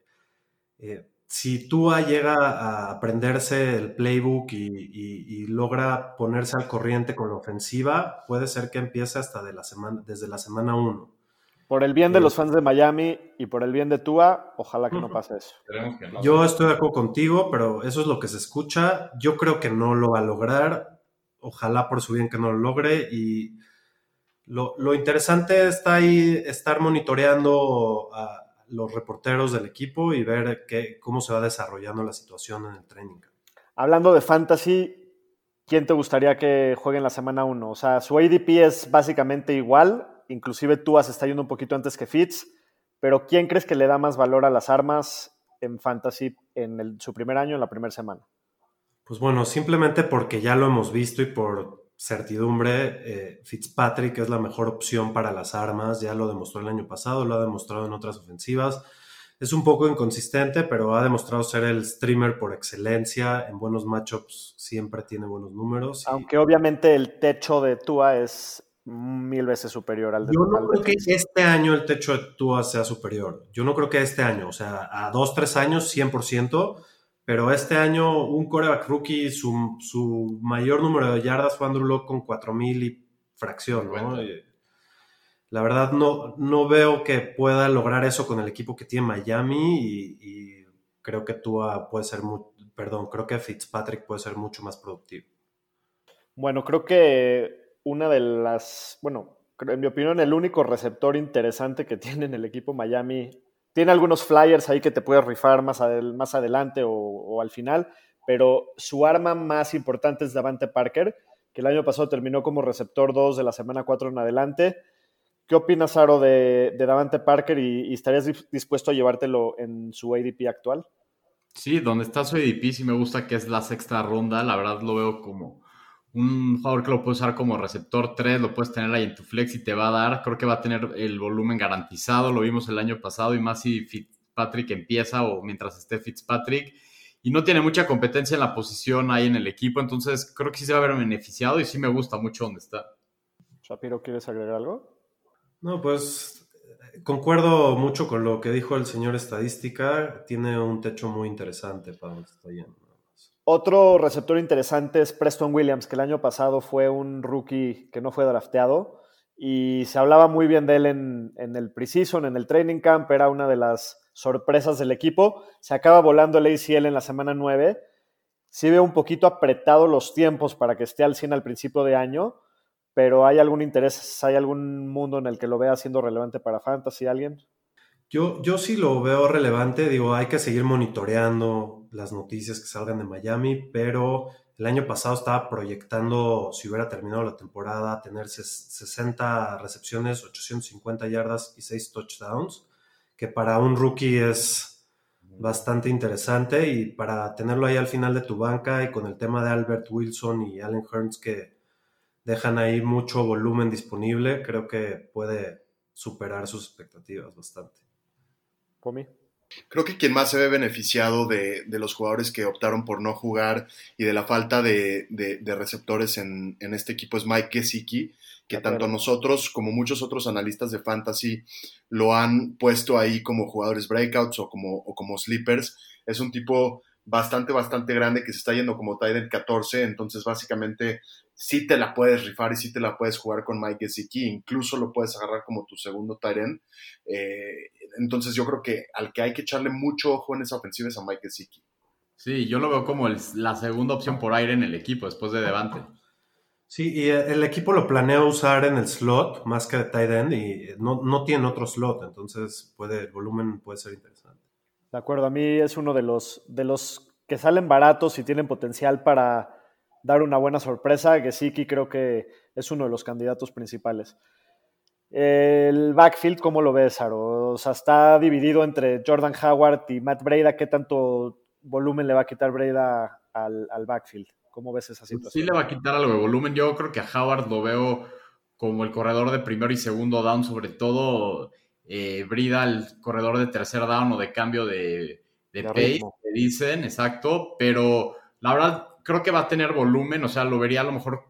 eh, si Tua llega a aprenderse el playbook y, logra ponerse al corriente con la ofensiva, puede ser que empiece hasta desde la semana 1. Por el bien de los fans de Miami y por el bien de Tua, ojalá que no pase eso. Yo estoy de acuerdo contigo, pero eso es lo que se escucha. Yo creo que no lo va a lograr. Ojalá por su bien que no lo logre. Y lo, lo interesante está ahí estar monitoreando a los reporteros del equipo y ver qué, cómo se va desarrollando la situación en el training. camp. Hablando de fantasy, ¿quién te gustaría que juegue en la semana 1? O sea, su ADP es básicamente igual, inclusive Tua se está yendo un poquito antes que Fitz, pero ¿quién crees que le da más valor a las armas en fantasy en el- su primer año, en la primera semana? Pues bueno, simplemente porque ya lo hemos visto y por certidumbre, eh, Fitzpatrick es la mejor opción para las armas, ya lo demostró el año pasado, lo ha demostrado en otras ofensivas. es un poco inconsistente, pero ha demostrado ser el streamer por excelencia. En buenos matchups siempre tiene buenos números. y- Aunque obviamente el techo de Tua es mil veces superior al de Yo no creo que este año el techo de Tua sea superior. Yo no creo que este año, o sea, a dos, tres años, 100%, pero este año un coreback rookie, su, su mayor número de yardas fue Andrew Luck con 4000 y fracción, ¿no? Y La verdad no, no veo que pueda lograr eso con el equipo que tiene Miami y, y creo que Tua puede ser, mu- perdón, creo que Fitzpatrick puede ser mucho más productivo. Bueno, creo que una de las, bueno, en mi opinión, el único receptor interesante que *laughs* tiene en el equipo Miami, tiene algunos flyers ahí que te puedes rifar más, adel- más adelante o, al final, pero su arma más importante es Davante Parker, que el año pasado terminó como receptor 2 de la semana 4 en adelante. ¿Qué opinas, Aro, de, de Davante Parker y, y estarías dis- dispuesto a llevártelo en su ADP actual? Sí, donde está su ADP sí me gusta que es la sexta ronda. La verdad lo veo como un jugador que lo puedes usar como receptor 3, lo puedes tener ahí en tu flex y te va a dar. Creo que va a tener el volumen garantizado. Lo vimos el año pasado y más si Fitzpatrick empieza o mientras esté Fitzpatrick. Y no tiene mucha competencia en la posición ahí en el equipo. Entonces creo que sí se va a ver beneficiado y sí me gusta mucho donde está. Shapiro, ¿quieres agregar algo? No, pues concuerdo mucho con lo que dijo el señor estadística. Tiene un techo muy interesante para donde está yendo. Otro receptor interesante es Preston Williams, que el año pasado fue un rookie que no fue drafteado y se hablaba muy bien de él en, en el preseason, en el training camp, era una de las sorpresas del equipo. Se acaba volando el ACL en la semana 9. Sí veo un poquito apretado los tiempos para que esté al 100 al principio de año, pero ¿hay algún interés, hay algún mundo en el que lo vea siendo relevante para Fantasy alguien? Yo, yo sí lo veo relevante. Digo, hay que seguir monitoreando las noticias que salgan de Miami, pero el año pasado estaba proyectando, si hubiera terminado la temporada, tener ses- 60 recepciones, 850 yardas y 6 touchdowns, que para un rookie es bastante interesante y para tenerlo ahí al final de tu banca y con el tema de Albert Wilson y Allen Hearns que dejan ahí mucho volumen disponible, creo que puede superar sus expectativas bastante. Pomi. Creo que quien más se ve beneficiado de, de los jugadores que optaron por no jugar y de la falta de, de- de receptores en, en este equipo es Mike Gesicki, que tanto nosotros como muchos otros analistas de fantasy lo han puesto ahí como jugadores breakouts o como, o como sleepers. Es un tipo bastante, bastante grande que se está yendo como tight end 14, entonces básicamente sí te la puedes rifar y sí te la puedes jugar con Mike Gesicki, incluso lo puedes agarrar como tu segundo tight end. Eh, entonces yo creo que al que hay que echarle mucho ojo en esa ofensiva es a Mike Gesicki. Sí, yo lo veo como el- la segunda opción por aire en el equipo después de Devante. Sí, y el equipo lo planea usar en el slot más que de tight end y no, no tiene otro slot, entonces puede, el volumen puede ser interesante. De acuerdo, a mí es uno de los, de los que salen baratos y tienen potencial para dar una buena sorpresa. Gesicki creo que es uno de los candidatos principales. El backfield, ¿cómo lo ves, Aro? O sea, está dividido entre Jordan Howard y Matt Breda. ¿Qué tanto volumen le va a quitar Breda al, al backfield? ¿Cómo ves esa Sí situación? le va a quitar algo de volumen. Yo creo que a Howard lo veo como el corredor de primero y segundo down, sobre todo eh, Brida, el corredor de tercer down o de cambio de, de De pace, ritmo. que dicen, exacto. Pero la verdad, creo que va a tener volumen, o sea, lo vería a lo mejor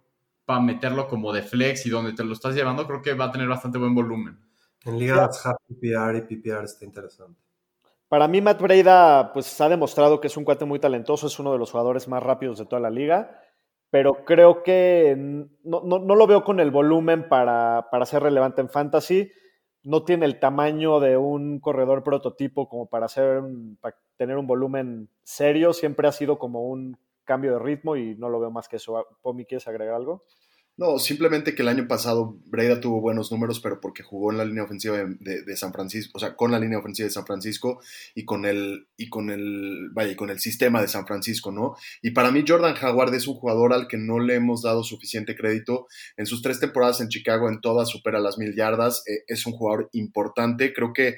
para meterlo como de flex y donde te lo estás llevando, creo que va a tener bastante buen volumen. En ligas half PPR y PPR está interesante. Para mí, Matt Breda, pues ha demostrado que es un cuate muy talentoso, es uno de los jugadores más rápidos de toda la liga, pero creo que no, no- no lo veo con el volumen para, para ser relevante en fantasy. No tiene el tamaño de un corredor prototipo como para, hacer para tener un volumen serio. Siempre ha sido como un cambio de ritmo y no lo veo más que eso. Pomi, ¿quieres agregar algo? No, simplemente que el año pasado Breda tuvo buenos números, pero porque jugó en la línea ofensiva de, San Francisco, o sea, con la línea ofensiva de San Francisco y con el, y con el, vaya, y con el sistema de San Francisco, ¿no? Y para mí Jordan Howard es un jugador al que no le hemos dado suficiente crédito. En sus tres temporadas en Chicago, en todas supera las mil yardas. Eh, es un jugador importante. Creo que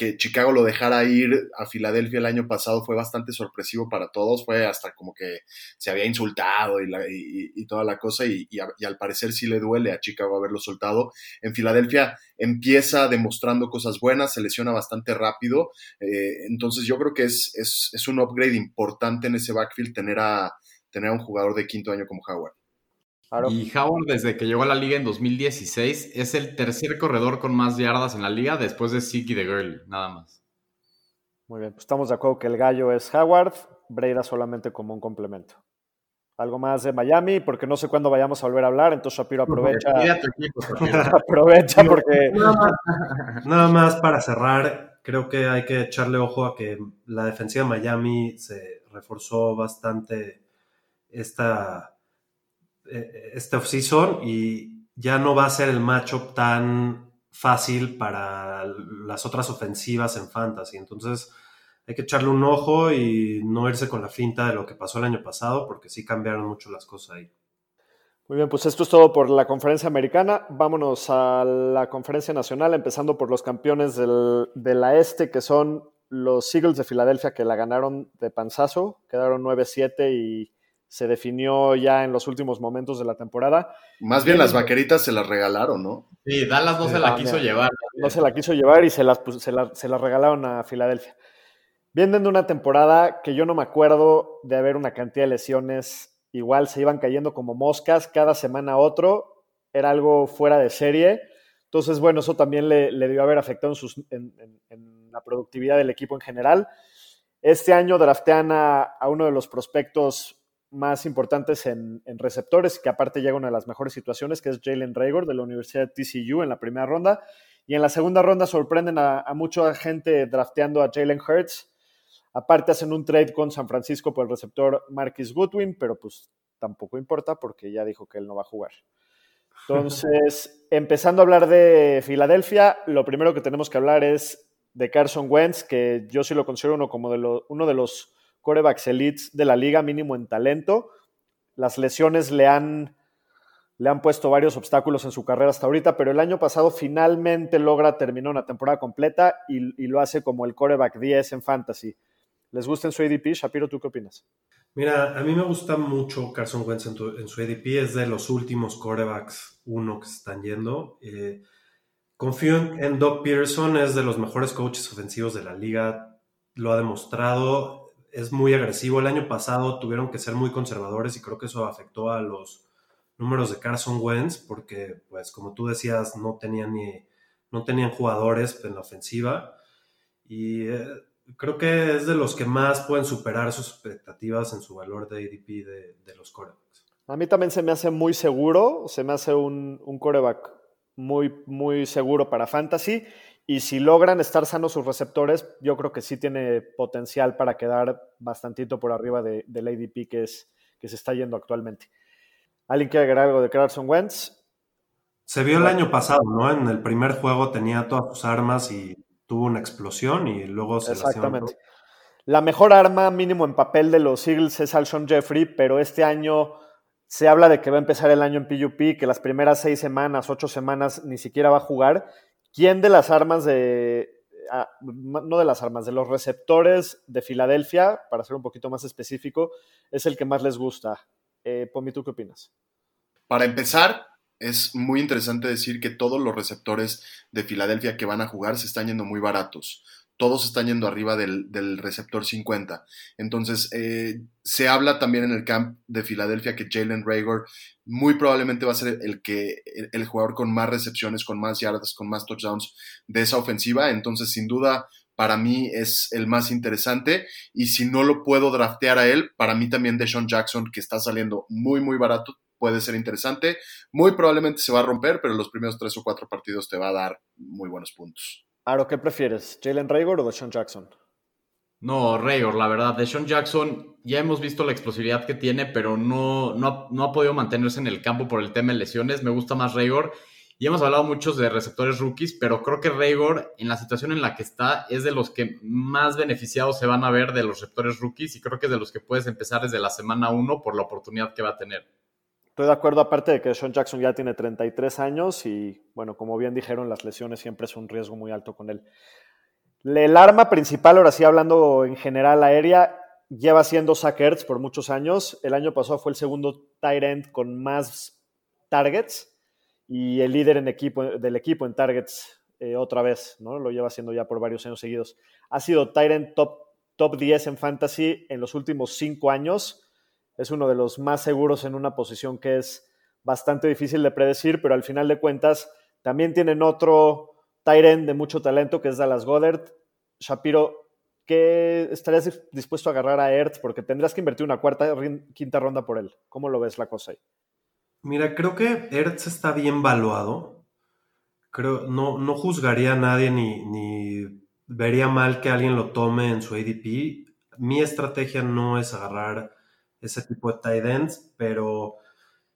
que Chicago lo dejara ir a Filadelfia el año pasado fue bastante sorpresivo para todos, fue hasta como que se había insultado y, la- y- toda la cosa y al parecer sí le duele a Chicago haberlo soltado. En Filadelfia empieza demostrando cosas buenas, se lesiona bastante rápido, eh, entonces yo creo que es, es, es un upgrade importante en ese backfield tener a, tener a un jugador de quinto año como Howard. Y Howard, desde que llegó a la liga en 2016, es el tercer corredor con más yardas en la liga después de Siki de Girl, nada más. Muy bien, pues estamos de acuerdo que el gallo es Howard, Breida solamente como un complemento. Algo más de Miami, porque no sé cuándo vayamos a volver a hablar, entonces Shapiro aprovecha, equipo, *laughs* aprovecha porque Nada más, nada más para cerrar, creo que hay que echarle ojo a que la defensiva de Miami se reforzó bastante esta, este offseason y ya no va a ser el matchup tan fácil para las otras ofensivas en fantasy. Entonces hay que echarle un ojo y no irse con la finta de lo que pasó el año pasado, porque sí cambiaron mucho las cosas ahí. Muy bien, pues esto es todo por la conferencia americana. Vámonos a la conferencia nacional, empezando por los campeones del, de la este, que son los Eagles de Filadelfia, que la ganaron de panzazo, quedaron 9-7 y se definió ya en los últimos momentos de la temporada. Más bien las vaqueritas se las regalaron, ¿no? Sí, Dallas no se la Ah, quiso mira. llevar. No se la quiso llevar y se las, se la, se la regalaron a Filadelfia. Vienen de una temporada que yo no me acuerdo de haber una cantidad de lesiones. Igual se iban cayendo como moscas, cada semana otro. Era algo fuera de serie. Entonces, bueno, eso también le, le debió haber afectado en, sus- en- en- en la productividad del equipo en general. Este año draftean a, a uno de los prospectos más importantes en, en receptores, que aparte llega a una de las mejores situaciones, que es Jalen Rager de la Universidad de TCU en la primera ronda. Y en la segunda ronda sorprenden a, a mucha gente drafteando a Jalen Hurts. Aparte hacen un trade con San Francisco por el receptor Marquis Goodwin, pero pues tampoco importa porque ya dijo que él no va a jugar. *laughs* Entonces, empezando a hablar de Filadelfia, lo primero que tenemos que hablar es de Carson Wentz, que yo sí lo considero uno, como de lo- uno de los corebacks elites de la liga, mínimo en talento. Las lesiones le han, le han puesto varios obstáculos en su carrera hasta ahorita, pero el año pasado finalmente logra terminar una temporada completa y, lo hace como el coreback 10 en fantasy. ¿Les gusta en su ADP? Shapiro, ¿tú qué opinas? Mira, a mí me gusta mucho Carson Wentz en, su ADP, es de los últimos corebacks uno que se están yendo. Eh, confío en, en Doug Peterson, es de los mejores coaches ofensivos de la liga, lo ha demostrado, es muy agresivo. El año pasado tuvieron que ser muy conservadores y creo que eso afectó a los números de Carson Wentz porque, pues, como tú decías, no tenían ni no tenían jugadores en la ofensiva y eh, creo que es de los que más pueden superar sus expectativas en su valor de ADP de, los corebacks. A mí también se me hace muy seguro, se me hace un, un coreback muy, muy seguro para fantasy. Y si logran estar sanos sus receptores, yo creo que sí tiene potencial para quedar bastantito por arriba de, del ADP que, es, que se está yendo actualmente. ¿Alguien quiere agregar algo de Carson Wentz? Se vio el año pasado, ¿no? En el primer juego tenía todas sus armas y tuvo una explosión y luego se Exactamente. La mejor arma mínimo en papel de los Eagles es Alshon Jeffrey, pero este año se habla de que va a empezar el año en PUP, que las primeras seis semanas, ocho semanas ni siquiera va a jugar. ¿Quién de las armas de, ah, no de las armas, de los receptores de Filadelfia, para ser un poquito más específico, es el que más les gusta? Eh, Pomi, ¿tú qué opinas? Para empezar, es muy interesante decir que todos los receptores de Filadelfia que van a jugar se están yendo muy baratos. Todos están yendo arriba del, receptor 50. Entonces, eh, se habla también en el camp de Filadelfia que Jalen Rager muy probablemente va a ser el, que, el, el jugador con más recepciones, con más yardas, con más touchdowns de esa ofensiva. Entonces, sin duda, para mí es el más interesante. Y si no lo puedo draftear a él, para mí también Deshaun Jackson, que está saliendo muy, muy barato, puede ser interesante. Muy probablemente se va a romper, pero los primeros tres o cuatro partidos te va a dar muy buenos puntos. Aro, ¿qué prefieres? ¿Jalen Rager o Deshaun Jackson? No, Rayor, la verdad. De Sean Jackson, ya hemos visto la explosividad que tiene, pero no, no, ha, no ha podido mantenerse en el campo por el tema de lesiones. Me gusta más Rayor. Y hemos hablado muchos de receptores rookies, pero creo que Raygor, en la situación en la que está, es de los que más beneficiados se van a ver de los receptores rookies y creo que es de los que puedes empezar desde la semana 1 por la oportunidad que va a tener. Estoy de acuerdo, aparte de que Sean Jackson ya tiene 33 años y, bueno, como bien dijeron, las lesiones siempre es un riesgo muy alto con él. El arma principal, ahora sí hablando en general aérea, lleva siendo Zach Ertz por muchos años. El año pasado fue el segundo tight end con más targets y el líder en equipo, del equipo en targets eh, otra vez, ¿no? Lo lleva haciendo ya por varios años seguidos. Ha sido tight end top, top 10 en fantasy en los últimos cinco años. Es uno de los más seguros en una posición que es bastante difícil de predecir, pero al final de cuentas también tienen otro end de mucho talento que es Dallas Goddard. Shapiro, ¿qué estarías dispuesto a agarrar a Ertz? Porque tendrás que invertir una cuarta, quinta ronda por él. ¿Cómo lo ves la cosa ahí? Mira, creo que Ertz está bien valuado. Creo, no, no juzgaría a nadie ni, ni vería mal que alguien lo tome en su ADP. Mi estrategia no es agarrar ese tipo de tight ends, pero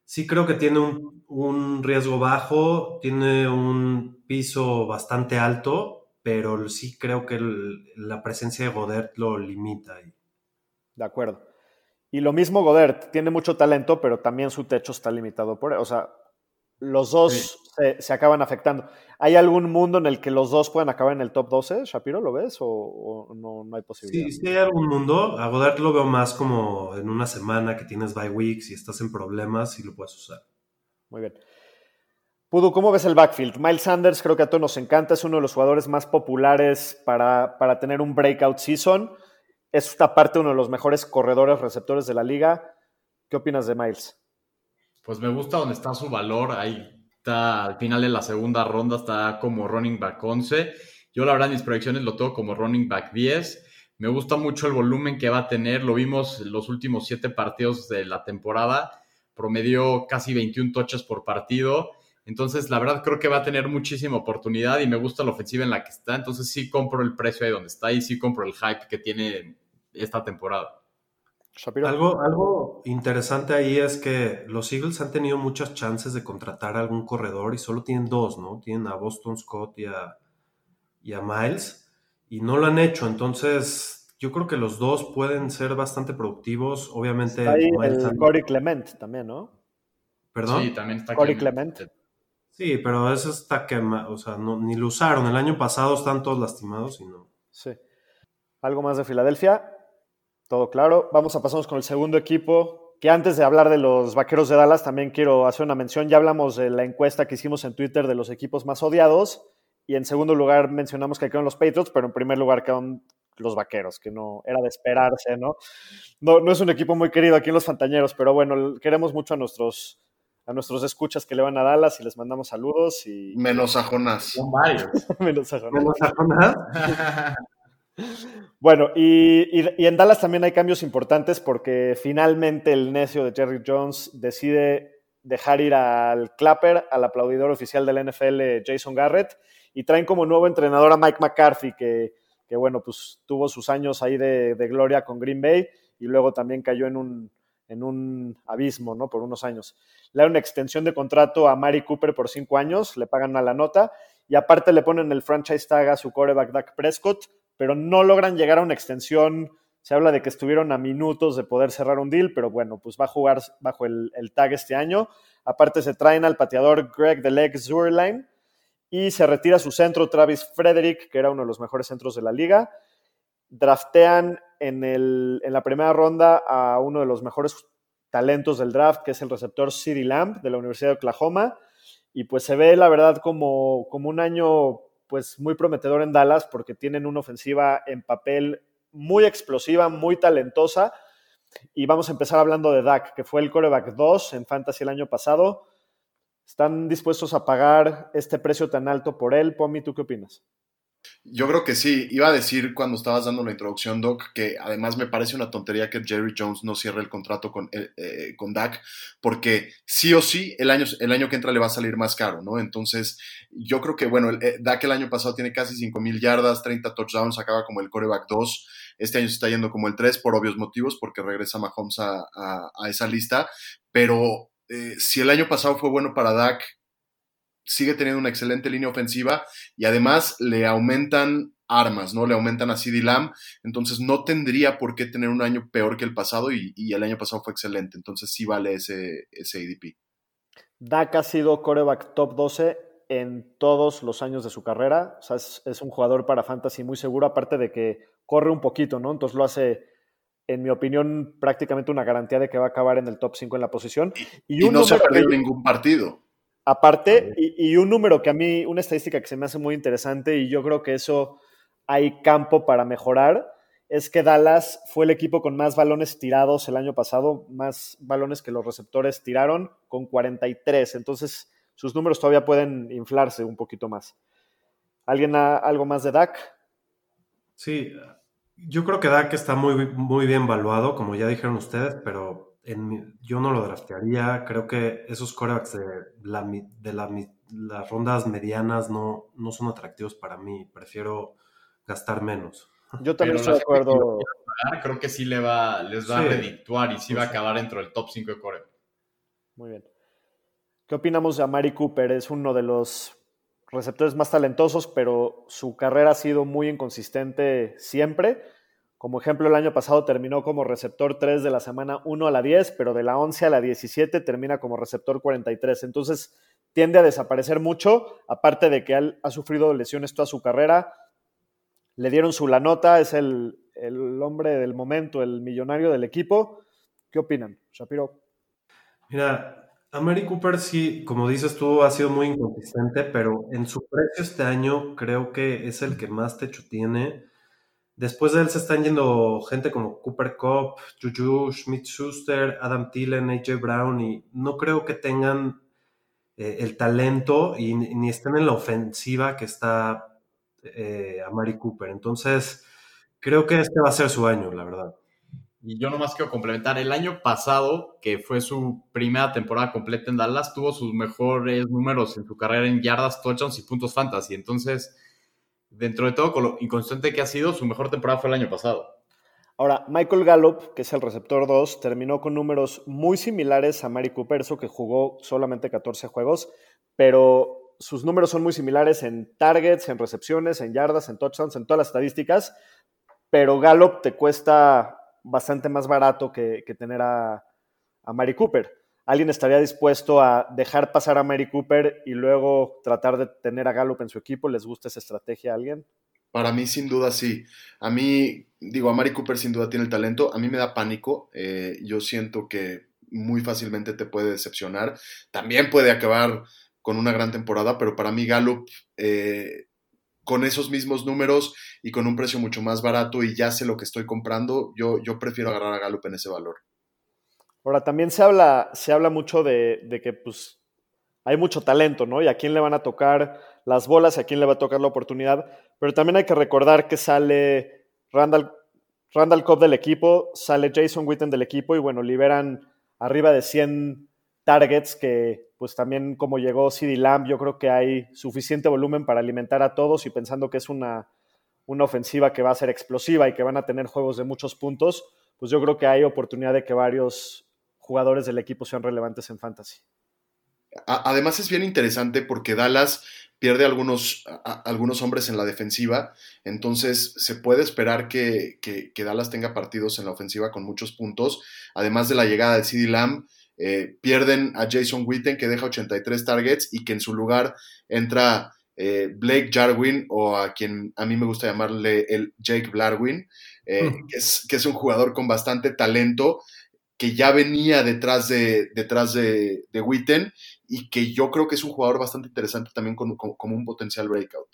sí creo que tiene un, un, riesgo bajo, tiene un piso bastante alto, pero sí creo que la presencia de Godert lo limita. De acuerdo. Y lo mismo Godert, tiene mucho talento, pero también su techo está limitado por él. O sea, los dos sí. se, se, acaban afectando. ¿Hay algún mundo en el que los dos puedan acabar en el top 12, Shapiro? ¿Lo ves o, o no, no, hay posibilidad? Sí, sí hay algún mundo. A Godard lo veo más como en una semana que tienes bye weeks y estás en problemas y lo puedes usar. Muy bien. Pudu, ¿cómo ves el backfield? Miles Sanders creo que a todos nos encanta, es uno de los jugadores más populares para, para tener un breakout season. Es esta parte uno de los mejores corredores receptores de la liga. ¿Qué opinas de Miles? Pues me gusta donde está su valor. Ahí está al final de la segunda ronda, está como running back 11. Yo la verdad mis proyecciones lo tengo como running back 10. Me gusta mucho el volumen que va a tener. Lo vimos los últimos siete partidos de la temporada. Promedió casi 21 toches por partido. Entonces, la verdad creo que va a tener muchísima oportunidad y me gusta la ofensiva en la que está. Entonces, sí compro el precio ahí donde está y sí compro el hype que tiene esta temporada. Algo, algo interesante ahí es que los Eagles han tenido muchas chances de contratar a algún corredor y solo tienen dos, ¿no? Tienen a Boston Scott y a, y a Miles y no lo han hecho. Entonces, yo creo que los dos pueden ser bastante productivos. Obviamente, está ahí el Corey Clement también, ¿no? ¿Perdón? Sí, también está Corey Clement. Clement. Sí, pero eso está quemado, o sea, no, ni lo usaron. El año pasado están todos lastimados y no. Sí. ¿Algo más de Filadelfia? Todo claro. Vamos a pasarnos con el segundo equipo. Que antes de hablar de los vaqueros de Dallas, también quiero hacer una mención. Ya hablamos de la encuesta que hicimos en Twitter de los equipos más odiados. Y en segundo lugar mencionamos que quedaron los Patriots, pero en primer lugar quedaron los vaqueros, que no era de esperarse, ¿no? No, no es un equipo muy querido aquí en los Fantañeros, pero bueno, queremos mucho a nuestros, a nuestros escuchas que le van a Dallas y les mandamos saludos. Y... Menos a Jonás. Son varios. *laughs* Menos a Jonás. Menos a Jonás. *laughs* Bueno, y, y, en Dallas también hay cambios importantes porque finalmente el necio de Jerry Jones decide dejar ir al Clapper, al aplaudidor oficial del NFL Jason Garrett, y traen como nuevo entrenador a Mike McCarthy, que, que bueno, pues tuvo sus años ahí de, de, gloria con Green Bay y luego también cayó en un, en un abismo, ¿no? Por unos años. Le dan una extensión de contrato a Mari Cooper por cinco años, le pagan a la nota y aparte le ponen el franchise tag a su coreback Dak Prescott, pero no logran llegar a una extensión. Se habla de que estuvieron a minutos de poder cerrar un deal, pero bueno, pues va a jugar bajo el, tag este año. Aparte se traen al pateador Greg the Zurline y se retira su centro Travis Frederick, que era uno de los mejores centros de la liga. Draftean en, el, en la primera ronda a uno de los mejores talentos del draft, que es el receptor CeeDee Lamb de la Universidad de Oklahoma. Y pues se ve, la verdad, como, como un año pues muy prometedor en Dallas porque tienen una ofensiva en papel muy explosiva, muy talentosa. Y vamos a empezar hablando de Dak, que fue el coreback 2 en Fantasy el año pasado. ¿Están dispuestos a pagar este precio tan alto por él? Pomi, ¿tú qué opinas? Yo creo que sí. Iba a decir cuando estabas dando la introducción, Doc, que además me parece una tontería que Jerry Jones no cierre el contrato con, eh, eh, con Dak, porque sí o sí el año, el año que entra le va a salir más caro, ¿no? Entonces, yo creo que, bueno, el, eh, Dak el año pasado tiene casi 5 mil yardas, 30 touchdowns, acaba como el coreback 2. Este año se está yendo como el 3 por obvios motivos, porque regresa Mahomes a, a, a esa lista. Pero eh, si el año pasado fue bueno para Dak, sigue teniendo una excelente línea ofensiva y además le aumentan armas, ¿no? Le aumentan a CD Lamb, entonces no tendría por qué tener un año peor que el pasado y, y el año pasado fue excelente, entonces sí vale ese, ese ADP. Dak ha sido coreback top 12 en todos los años de su carrera. O sea, es, es un jugador para fantasy muy seguro, aparte de que corre un poquito, ¿no? Entonces lo hace, en mi opinión, prácticamente una garantía de que va a acabar en el top 5 en la posición. Y, no se ha que- perdido ningún partido. Aparte, y, y un número que a mí, una estadística que se me hace muy interesante y yo creo que eso hay campo para mejorar, es que Dallas fue el equipo con más balones tirados el año pasado, más balones que los receptores tiraron, con 43. Entonces, sus números todavía pueden inflarse un poquito más. ¿Alguien ha- algo más de Dak? Sí, yo creo que Dak está muy, muy bien valuado, como ya dijeron ustedes, pero en mi- yo no lo draftearía. Creo que esos corebacks de, la, mi- de la mi- las rondas medianas no, no son atractivos para mí. Prefiero gastar menos. Yo también estoy de que acuerdo. creo que sí le va, les va Sí. a redituar y sí va a Sí. acabar dentro del top 5 de Core. Muy bien. ¿Qué opinamos de Amari Cooper? Es uno de los receptores más talentosos, pero su carrera ha sido muy inconsistente siempre. Como ejemplo, el año pasado terminó como receptor 3 de la semana 1 a la 10, pero de la 11 a la 17 termina como receptor 43. Entonces tiende a desaparecer mucho, aparte de que ha sufrido lesiones toda su carrera. Le dieron su la nota, es el, el hombre del momento, el millonario del equipo. ¿Qué opinan, Shapiro? Mira, a Mary Cooper sí, como dices tú, ha sido muy inconsistente, pero en su precio este año creo que es el que más techo tiene. Después de él se están yendo gente como Cooper Cup, Juju Smith-Schuster, Adam Thielen, AJ Brown, y no creo que tengan eh, el talento ni, estén en la ofensiva que está eh, a Cooper. Entonces, creo que este va a ser su año, la verdad. Y yo nomás quiero complementar, el año pasado, que fue su primera temporada completa en Dallas, tuvo sus mejores números en su carrera en yardas, touchdowns y puntos fantasy. Entonces, dentro de todo, con lo inconsistente que ha sido, su mejor temporada fue el año pasado. Ahora, Michael Gallup, que es el receptor 2, terminó con números muy similares a Mari Cooper, eso que jugó solamente 14 juegos, pero sus números son muy similares en targets, en recepciones, en yardas, en touchdowns, en todas las estadísticas, pero Gallup te cuesta bastante más barato que, que tener a, a Mari Cooper. ¿Alguien estaría dispuesto a dejar pasar a Mary Cooper y luego tratar de tener a Gallup en su equipo? ¿Les gusta esa estrategia a alguien? Para mí, sin duda, sí. A mí, digo, a Mari Cooper sin duda tiene el talento. A mí me da pánico. Eh, yo siento que muy fácilmente te puede decepcionar. También puede acabar con una gran temporada, pero para mí Gallup, eh, con esos mismos números y con un precio mucho más barato y ya sé lo que estoy comprando, yo, yo prefiero agarrar a Gallup en ese valor. Ahora, también se habla, se habla mucho de, que pues, hay mucho talento, ¿no? Y a quién le van a tocar las bolas, a quién le va a tocar la oportunidad. Pero también hay que recordar que sale Randall, Randall Cobb del equipo, sale Jason Witten del equipo y bueno, liberan arriba de 100 targets que pues también como llegó CD Lamb, yo creo que hay suficiente volumen para alimentar a todos y pensando que es una, una ofensiva que va a ser explosiva y que van a tener juegos de muchos puntos, pues yo creo que hay oportunidad de que varios jugadores del equipo sean relevantes en fantasy. Además es bien interesante porque Dallas pierde algunos, a, algunos hombres en la defensiva, entonces se puede esperar que, que, que, Dallas tenga partidos en la ofensiva con muchos puntos, además de la llegada de CD Lamb, eh, pierden a Jason Witten que deja 83 targets y que en su lugar entra eh, Blake Jarwin o a quien a mí me gusta llamarle el Jake Blarwin, eh, mm. que, es, que es un jugador con bastante talento que ya venía detrás de, detrás de, de Witten y que yo creo que es un jugador bastante interesante también como, un potencial breakout.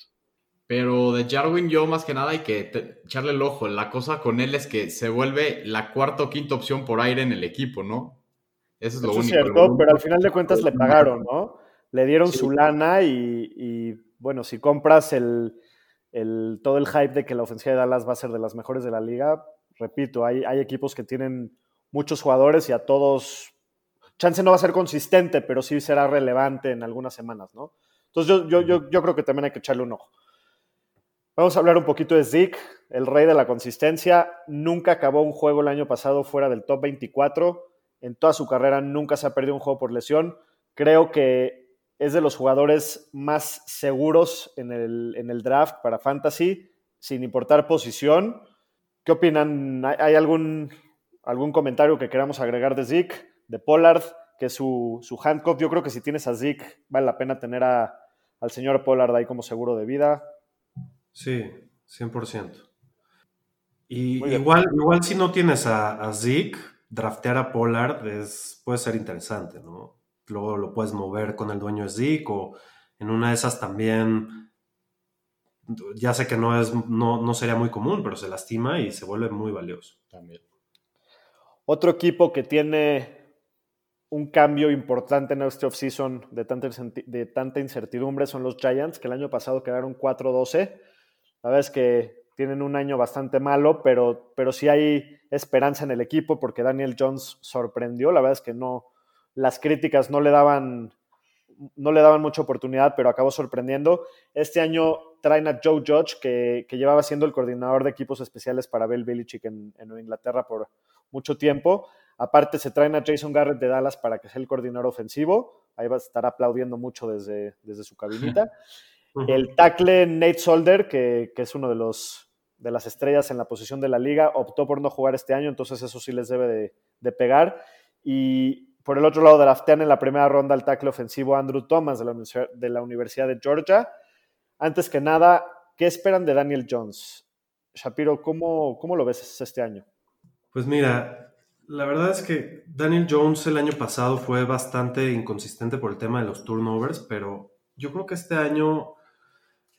Pero de Jarwin yo más que nada hay que te, echarle el ojo. La cosa con él es que se vuelve la cuarta o quinta opción por aire en el equipo, ¿no? Eso es lo Eso único. Es cierto, pero al final de cuentas le pagaron, ¿no? Le dieron sí. su lana y, y, bueno, si compras el, el, todo el hype de que la ofensiva de Dallas va a ser de las mejores de la liga, repito, hay, hay equipos que tienen muchos jugadores y a todos, chance no va a ser consistente, pero sí será relevante en algunas semanas, ¿no? Entonces yo, yo, yo, yo creo que también hay que echarle un ojo. Vamos a hablar un poquito de Zeke, el rey de la consistencia. Nunca acabó un juego el año pasado fuera del top 24. En toda su carrera nunca se ha perdido un juego por lesión. Creo que es de los jugadores más seguros en el, en el draft para fantasy, sin importar posición. ¿Qué opinan? ¿Hay algún, algún comentario que queramos agregar de Zeke, de Pollard, que es su, su handcuff? Yo creo que si tienes a Zeke, vale la pena tener a, al señor Pollard ahí como seguro de vida. Sí, 100%. Y igual, igual si no tienes a, a Zeke, draftear a Pollard es, puede ser interesante, ¿no? Luego lo puedes mover con el dueño de Zeke o en una de esas también, ya sé que no, es, no, no sería muy común, pero se lastima y se vuelve muy valioso. También. Otro equipo que tiene un cambio importante en este offseason de tanta, incertidumbre son los Giants, que el año pasado quedaron 4-12. La verdad es que tienen un año bastante malo, pero, pero sí hay esperanza en el equipo porque Daniel Jones sorprendió. La verdad es que no, las críticas no le daban, no le daban mucha oportunidad, pero acabó sorprendiendo. Este año traen a Joe Judge, que, que llevaba siendo el coordinador de equipos especiales para Bill Belichick en, en Inglaterra por mucho tiempo. Aparte, se traen a Jason Garrett de Dallas para que sea el coordinador ofensivo. Ahí va a estar aplaudiendo mucho desde, desde su cabinita. *laughs* El tackle Nate Solder, que, que es uno de los de las estrellas en la posición de la liga, optó por no jugar este año, entonces eso sí les debe de, de pegar. Y por el otro lado, draftean en la primera ronda al tackle ofensivo Andrew Thomas de la, de la Universidad de Georgia. Antes que nada, ¿qué esperan de Daniel Jones? Shapiro, ¿cómo, cómo lo ves este año? Pues mira, la verdad es que Daniel Jones el año pasado fue bastante inconsistente por el tema de los turnovers, pero yo creo que este año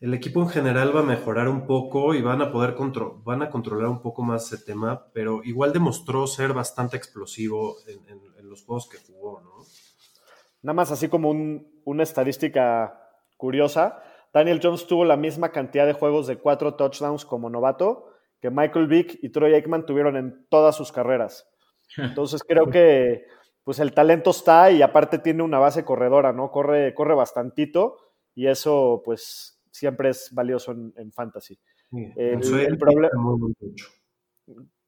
el equipo en general va a mejorar un poco y van a poder contro- van a controlar un poco más ese tema, pero igual demostró ser bastante explosivo en, en- en los juegos que jugó, ¿no? Nada más así como un- una estadística curiosa, Daniel Jones tuvo la misma cantidad de juegos de cuatro touchdowns como novato que Michael Vick y Troy Aikman tuvieron en todas sus carreras. *laughs* Entonces creo que pues el talento está y aparte tiene una base corredora, ¿no? Corre, corre bastantito y eso pues siempre es valioso en, en fantasy. Sí, El- en su el élite proble- fue muy buen coach.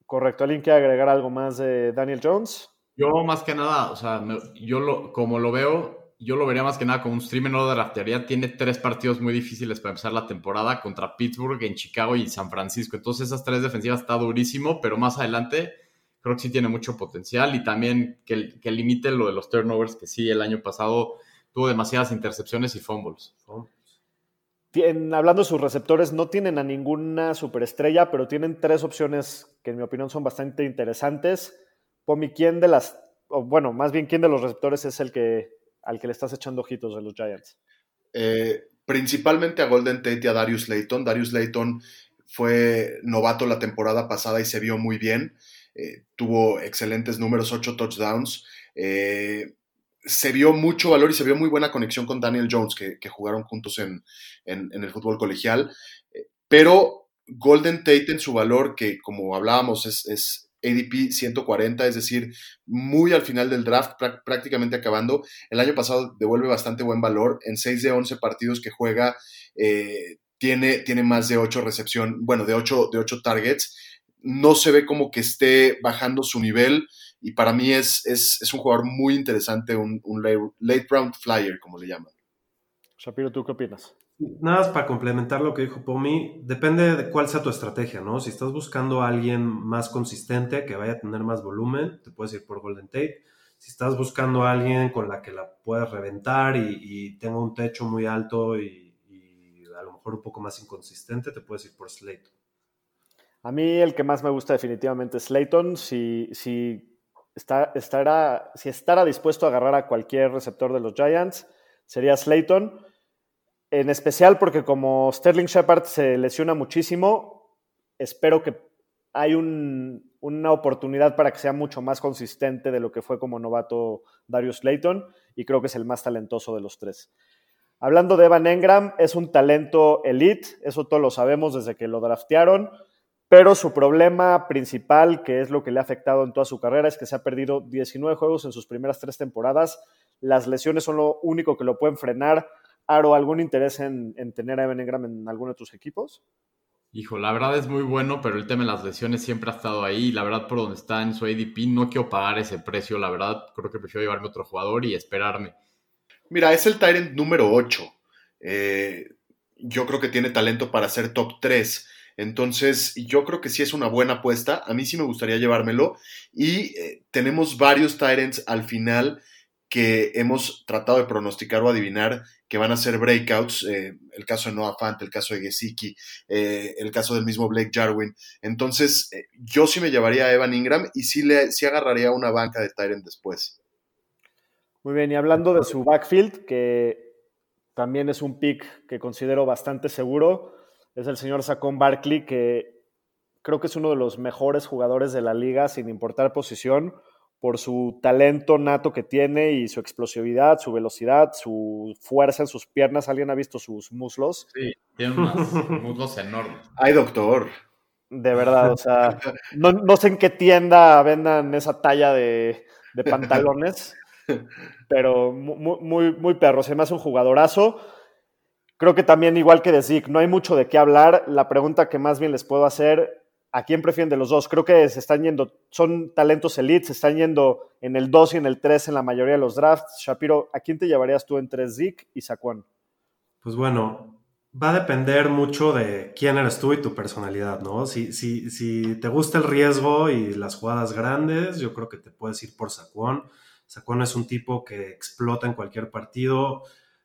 Correcto. ¿Alguien quiere agregar algo más de Daniel Jones? Yo más que nada, o sea, me- yo lo, como lo veo, yo lo vería más que nada como un streamer, no de draftearía. Tiene tres partidos muy difíciles para empezar la temporada contra Pittsburgh, en Chicago y San Francisco. Entonces esas tres defensivas está durísimo, pero más adelante creo que sí tiene mucho potencial y también que, que limite lo de los turnovers, que sí, el año pasado tuvo demasiadas intercepciones y fumbles. ¿no? Hablando de sus receptores, no tienen a ninguna superestrella, pero tienen tres opciones que en mi opinión son bastante interesantes. Pomi, ¿quién de las, o bueno, más bien quién de los receptores es el que al que le estás echando ojitos de los Giants? Eh, principalmente a Golden Tate y a Darius Layton. Darius Layton fue novato la temporada pasada y se vio muy bien. Eh, tuvo excelentes números, ocho touchdowns. Eh, se vio mucho valor y se vio muy buena conexión con Daniel Jones, que, jugaron juntos en, en- el fútbol colegial. Pero Golden Tate en su valor, que como hablábamos es, ADP 140, es decir, muy al final del draft, prá- prácticamente acabando. El año pasado devuelve bastante buen valor. En 6 de 11 partidos que juega, eh, tiene, tiene más de 8 recepción, bueno, de 8, de 8 targets. No se ve como que esté bajando su nivel y para mí es, es, es un jugador muy interesante, un, un late, round flyer, como le llaman. Shapiro, ¿tú qué opinas? Nada más para complementar lo que dijo Pomi, depende de cuál sea tu estrategia, ¿no? Si estás buscando a alguien más consistente, que vaya a tener más volumen, te puedes ir por Golden Tate. Si estás buscando a alguien con la que la puedes reventar y, y tenga un techo muy alto y, y a lo mejor un poco más inconsistente, te puedes ir por Slate. A mí el que más me gusta definitivamente es Slayton. Si, si, está, estará, si estará dispuesto a agarrar a cualquier receptor de los Giants, sería Slayton. En especial porque como Sterling Shepard se lesiona muchísimo, espero que hay un- una oportunidad para que sea mucho más consistente de lo que fue como novato Darius Slayton y creo que es el más talentoso de los tres. Hablando de Evan Engram, es un talento elite, eso todos lo sabemos desde que lo draftearon, pero su problema principal, que es lo que le ha afectado en toda su carrera, es que se ha perdido 19 juegos en sus primeras tres temporadas. Las lesiones son lo único que lo pueden frenar. Aro, ¿algún interés en, en tener a Evan Engram en alguno de tus equipos? Hijo, la verdad es muy bueno, pero el tema de las lesiones siempre ha estado ahí. La verdad, por donde está en su ADP, no quiero pagar ese precio. La verdad, creo que prefiero llevarme otro jugador y esperarme. Mira, es el Tyrant número 8. Eh, yo creo que tiene talento para ser top 3. Entonces, yo creo que sí es una buena apuesta. A mí sí me gustaría llevármelo. Y eh, tenemos varios Tyrants al final que hemos tratado de pronosticar o adivinar que van a ser breakouts, eh, el caso de Noah Fant, el caso de Gesicki, eh, el caso del mismo Blake Jarwin. Entonces, yo sí me llevaría a Evan Ingram y sí, le, sí agarraría una banca de Tyrant después. Muy bien, y hablando de su backfield, que también es un pick que considero bastante seguro, es el señor Saquon Barkley, que creo que es uno de los mejores jugadores de la liga, sin importar posición, por su talento nato que tiene y su explosividad, su velocidad, su fuerza en sus piernas. ¿Alguien ha visto sus muslos? Sí, tiene unos *laughs* muslos enormes. Ay, doctor. De verdad, o sea, no, no sé en qué tienda vendan esa talla de, de pantalones, *laughs* pero muy, muy, muy perro. Se me hace un jugadorazo. Creo que también, igual que de Zeke, no hay mucho de qué hablar. La pregunta que más bien les puedo hacer, ¿a quién prefieren de los dos? Creo que se están yendo, son talentos elite, se están yendo en el 2 y en el 3 en la mayoría de los drafts. Shapiro, ¿a quién te llevarías tú entre Zeke y Saquon? Pues bueno, va a depender mucho de quién eres tú y tu personalidad, ¿no? Si, si, si te gusta el riesgo y las jugadas grandes, yo creo que te puedes ir por Saquon. Saquon es un tipo que explota en cualquier partido.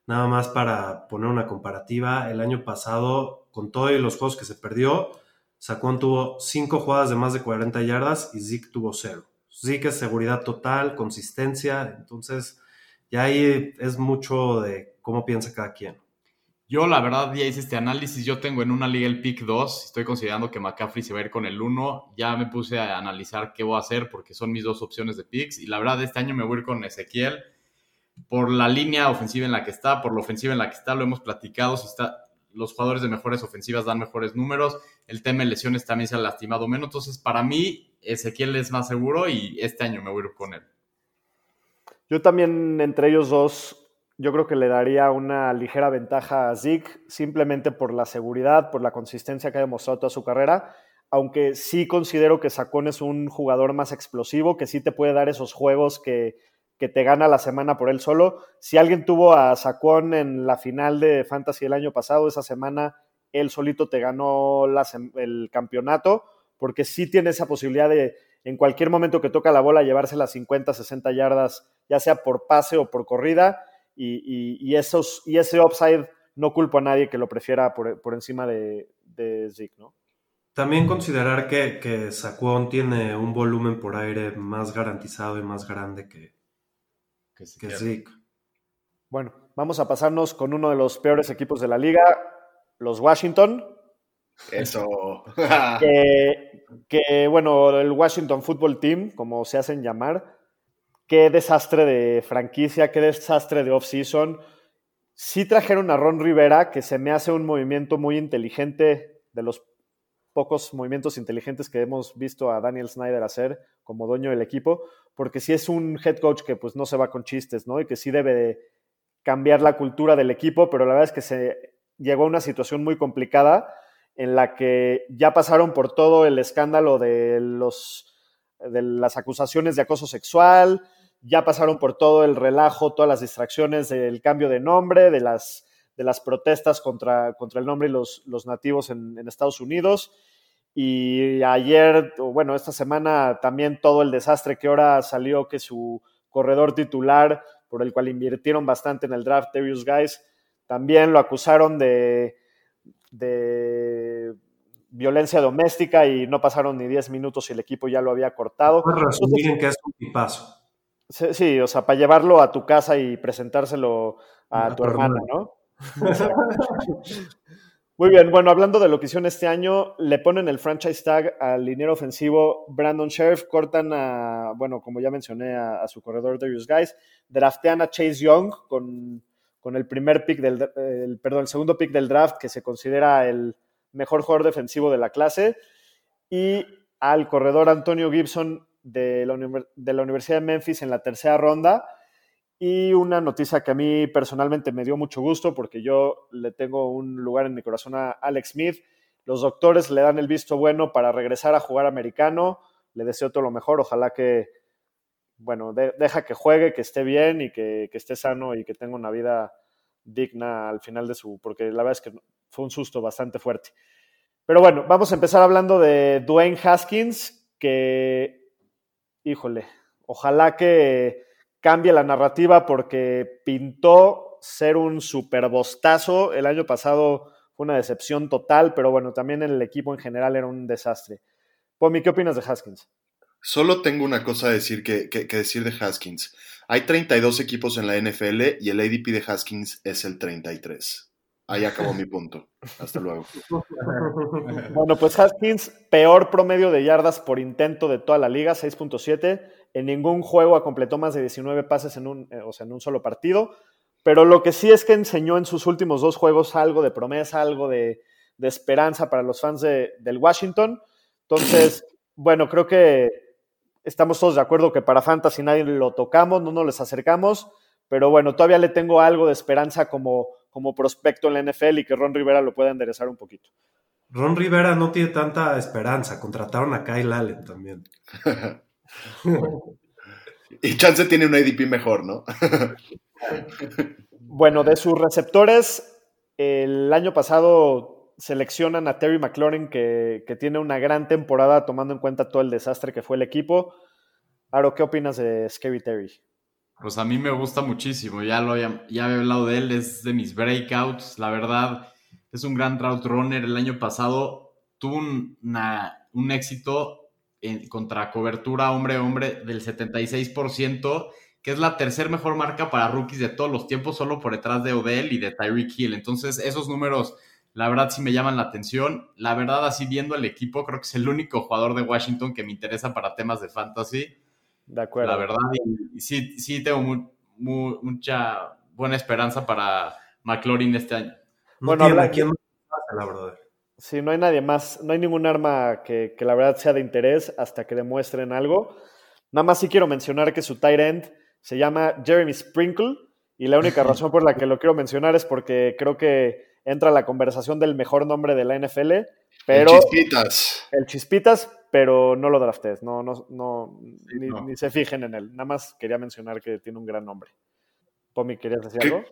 Nada más para poner una comparativa, el año pasado, con todos los juegos que se perdió, Saquon tuvo cinco jugadas de más de 40 yardas y Zeke tuvo cero. Zeke es seguridad total, consistencia, entonces ya ahí es mucho de cómo piensa cada quien. Yo, la verdad, ya hice este análisis. Yo tengo en una liga el pick 2. Estoy considerando que McCaffrey se va a ir con el 1. Ya me puse a analizar qué voy a hacer porque son mis dos opciones de picks. Y la verdad, este año me voy a ir con Ezequiel por la línea ofensiva en la que está, por la ofensiva en la que está. Lo hemos platicado. Si está, los jugadores de mejores ofensivas dan mejores números. El tema de lesiones también se ha lastimado menos. Entonces, para mí, Ezequiel es más seguro y este año me voy a ir con él. Yo también, entre ellos dos, yo creo que le daría una ligera ventaja a Zeke, simplemente por la seguridad, por la consistencia que ha demostrado toda su carrera. Aunque sí considero que Sacón es un jugador más explosivo, que sí te puede dar esos juegos que, que te gana la semana por él solo. Si alguien tuvo a Sacón en la final de Fantasy el año pasado, esa semana él solito te ganó el campeonato, porque sí tiene esa posibilidad de en cualquier momento que toca la bola llevarse las 50, 60 yardas, ya sea por pase o por corrida y, esos, y ese upside no culpo a nadie que lo prefiera por, por encima de, de ¿no? También considerar que, que Saquon tiene un volumen por aire más garantizado y más grande que, que, que Zeke. Bueno, vamos a pasarnos con uno de los peores equipos de la liga, los Washington. Eso. *laughs* que, que, bueno, el Washington Football Team, como se hacen llamar, qué desastre de franquicia, qué desastre de off-season. Sí trajeron a Ron Rivera, que se me hace un movimiento muy inteligente, de los pocos movimientos inteligentes que hemos visto a Daniel Snyder hacer como dueño del equipo, porque sí es un head coach que pues no se va con chistes, ¿no? Y que sí debe de cambiar la cultura del equipo, pero la verdad es que se llegó a una situación muy complicada en la que ya pasaron por todo el escándalo de los de las acusaciones de acoso sexual, ya pasaron por todo el relajo, todas las distracciones del cambio de nombre, de las, de las protestas contra, contra el nombre y los, los nativos en, en, Estados Unidos. Y ayer, bueno, esta semana también todo el desastre que ahora salió que su corredor titular, por el cual invirtieron bastante en el draft, Darius Guys, también lo acusaron de, de violencia doméstica y no pasaron ni 10 minutos y el equipo ya lo había cortado. Resumir que es un tipazo. Sí, o sea, para llevarlo a tu casa y presentárselo a, a tu hermana, ¿no? *laughs* *laughs* Muy bien, bueno, hablando de lo que hicieron este año, le ponen el franchise tag al liniero ofensivo Brandon Sheriff, cortan a, bueno, como ya mencioné, a, su corredor Darius Guys, draftean a Chase Young con, con el primer pick del, el, perdón, el segundo pick del draft, que se considera el mejor jugador defensivo de la clase, y al corredor Antonio Gibson de la, de la, Universidad de Memphis en la tercera ronda. Y una noticia que a mí personalmente me dio mucho gusto porque yo le tengo un lugar en mi corazón a Alex Smith. Los doctores le dan el visto bueno para regresar a jugar americano. Le deseo todo lo mejor. Ojalá que, bueno, de, deja que juegue, que esté bien y que, que, esté sano y que tenga una vida digna al final de su, porque la verdad es que fue un susto bastante fuerte. Pero bueno, vamos a empezar hablando de Dwayne Haskins, que híjole, ojalá que, cambie la narrativa porque pintó ser un superbostazo. El año pasado fue una decepción total, pero bueno, también el equipo en general era un desastre. Pomi, ¿qué opinas de Haskins? Solo tengo una cosa a decir que, que- que decir de Haskins. Hay 32 equipos en la NFL y el ADP de Haskins es el 33. Ahí acabó mi punto. Hasta luego. *laughs* Bueno, pues Haskins, peor promedio de yardas por intento de toda la liga, 6.7. En ningún juego completó más de 19 pases en un, eh, o sea, en un solo partido. Pero lo que sí es que enseñó en sus últimos dos juegos algo de promesa, algo de, de esperanza para los fans de- del Washington. Entonces, *clears throat* bueno, creo que estamos todos de acuerdo que para Fantasy nadie lo tocamos, no nos les acercamos. Pero bueno, todavía le tengo algo de esperanza como, como prospecto en la NFL y que Ron Rivera lo pueda enderezar un poquito. Ron Rivera no tiene tanta esperanza. Contrataron a Kyle Allen también. *laughs* *laughs* Y Chance tiene un ADP mejor, ¿no? *laughs* Bueno, de sus receptores, el año pasado seleccionan a Terry McLaurin, que, que tiene una gran temporada tomando en cuenta todo el desastre que fue el equipo. Aro, ¿qué opinas de Scary Terry? Pues a mí me gusta muchísimo, ya lo ya, ya había hablado de él, es de mis breakouts, la verdad, es un gran route runner. El año pasado tuvo un, una- un éxito en- contra cobertura hombre-hombre del 76%, que es la tercer mejor marca para rookies de todos los tiempos, solo por detrás de Odell y de Tyreek Hill. Entonces, esos números, la verdad, sí me llaman la atención. La verdad, así viendo el equipo, creo que es el único jugador de Washington que me interesa para temas de fantasy. De acuerdo. La verdad, y, y sí, sí tengo mu- mu- mucha buena esperanza para McLaurin este año. No Bueno, tiene habla- a quién más la brother. Sí, no hay nadie más, no hay ningún arma que, que la verdad sea de interés hasta que demuestren algo. Nada más sí quiero mencionar que su tight end se llama Jeremy Sprinkle y la única *laughs* razón por la que lo quiero mencionar es porque creo que entra a la conversación del mejor nombre de la NFL, pero El Chispitas. el Chispitas, pero no lo draftes, no, no, no, ni, no. ni se fijen en él. Nada más quería mencionar que tiene un gran nombre. Pomi, ¿querías decir algo?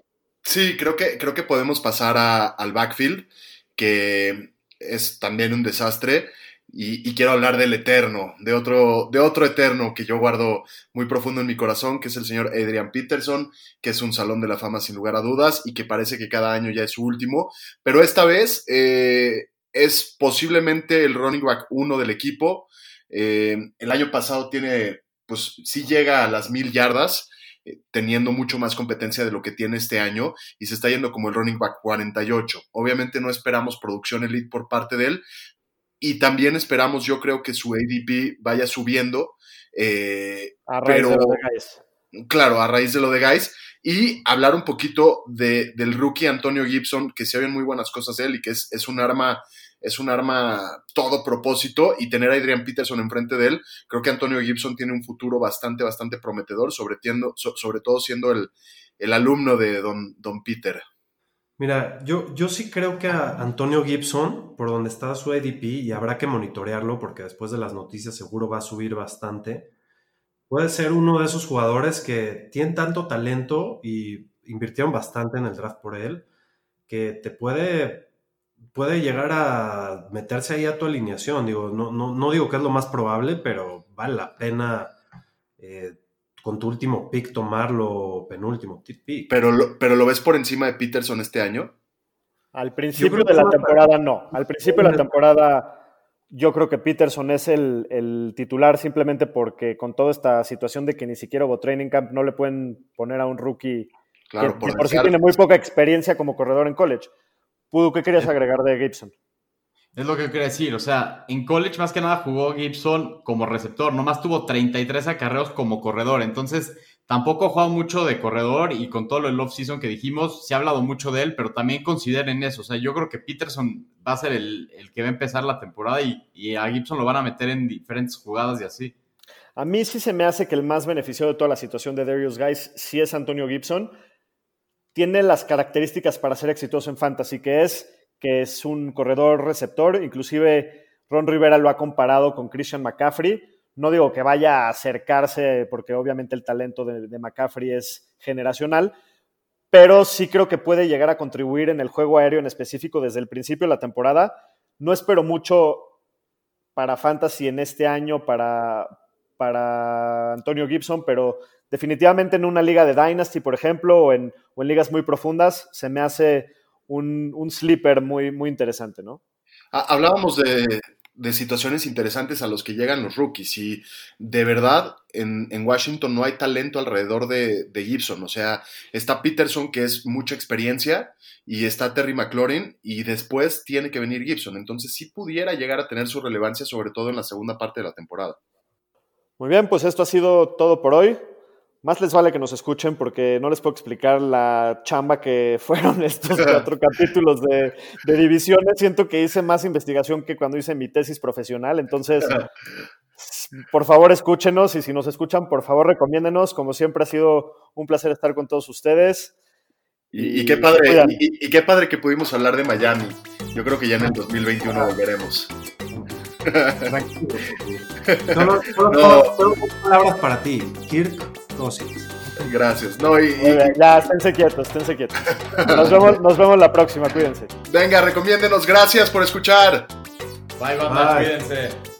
Sí, creo que, creo que podemos pasar a- al backfield, que es también un desastre. Y, quiero hablar del eterno, de otro, de otro eterno que yo guardo muy profundo en mi corazón, que es el señor Adrian Peterson, que es un salón de la fama sin lugar a dudas y que parece que cada año ya es su último. Pero esta vez eh, es posiblemente el running back uno del equipo. Eh, el año pasado tiene, pues sí llega a las mil yardas, teniendo mucho más competencia de lo que tiene este año y se está yendo como el running back 48. Obviamente no esperamos producción elite por parte de él y también esperamos, yo creo que su ADP vaya subiendo. eh, A raíz pero- de lo de Guys. claro, a raíz de lo de Guys, y hablar un poquito de, del rookie Antonio Gibson, que se oyen muy buenas cosas de él y que es, es un arma, es un arma todo propósito, y tener a Adrian Peterson enfrente de él, creo que Antonio Gibson tiene un futuro bastante, bastante prometedor, sobre, todo siendo el, el alumno de Don, Don Peter. Mira, yo, yo sí creo que a Antonio Gibson, por donde está su ADP, y habrá que monitorearlo porque después de las noticias seguro va a subir bastante, puede ser uno de esos jugadores que tienen tanto talento y invirtieron bastante en el draft por él, que te puede, puede llegar a meterse ahí a tu alineación. Digo, no, no, no digo que es lo más probable, pero vale la pena eh, con tu último pick tomarlo penúltimo pick. Pero lo, pero lo ves por encima de Peterson este año. Al principio de la temporada no. Al principio de la temporada yo creo que Peterson es el, el titular simplemente porque con toda esta situación de que ni siquiera hubo training camp no le pueden poner a un rookie Claro, que por, por sí tiene muy poca experiencia como corredor en college. Pudu, ¿qué querías agregar de Gibson? Es lo que quería decir, o sea, en college más que nada jugó Gibson como receptor, nomás tuvo 33 acarreos como corredor, entonces tampoco ha jugado mucho de corredor y con todo lo del off-season que dijimos, se ha hablado mucho de él, pero también consideren eso, o sea, yo creo que Peterson va a ser el, el que va a empezar la temporada y, y a Gibson lo van a meter en diferentes jugadas y así. A mí sí se me hace que el más beneficiado de toda la situación de Darius Guys sí es Antonio Gibson. Tiene las características para ser exitoso en fantasy, que es que es un corredor receptor, inclusive Ron Rivera lo ha comparado con Christian McCaffrey. No digo que vaya a acercarse, porque obviamente el talento de, McCaffrey es generacional, pero sí creo que puede llegar a contribuir en el juego aéreo en específico desde el principio de la temporada. No espero mucho para Fantasy en este año para, para Antonio Gibson, pero definitivamente en una liga de Dynasty, por ejemplo, o en, o en ligas muy profundas, se me hace un, un sleeper muy, muy interesante, ¿no? Hablábamos de, de situaciones interesantes a los que llegan los rookies y de verdad en, en Washington no hay talento alrededor de, de Gibson. O sea, está Peterson que es mucha experiencia y está Terry McLaurin y después tiene que venir Gibson. Entonces sí pudiera llegar a tener su relevancia sobre todo en la segunda parte de la temporada. Muy bien, pues esto ha sido todo por hoy. Más les vale que nos escuchen porque no les puedo explicar la chamba que *laughs* fueron estos cuatro *laughs* capítulos de, de, divisiones. Siento que hice más investigación que cuando hice mi tesis profesional. Entonces, *laughs* por favor, escúchenos y si nos escuchan, por favor, recomiéndenos. Como siempre, ha sido un placer estar con todos ustedes. Y, y, qué padre, y, y, qué padre que pudimos hablar de Miami. Yo creo que ya en el 2021 volveremos. Solo, solo, no. solo, palabras para ti, Kirk Gracias. No, y, ya, esténse quietos, esténse quietos. Nos vemos, *laughs* nos vemos la próxima, cuídense. Venga, recomiéndenos. Gracias por escuchar. Bye, bye, bye. cuídense.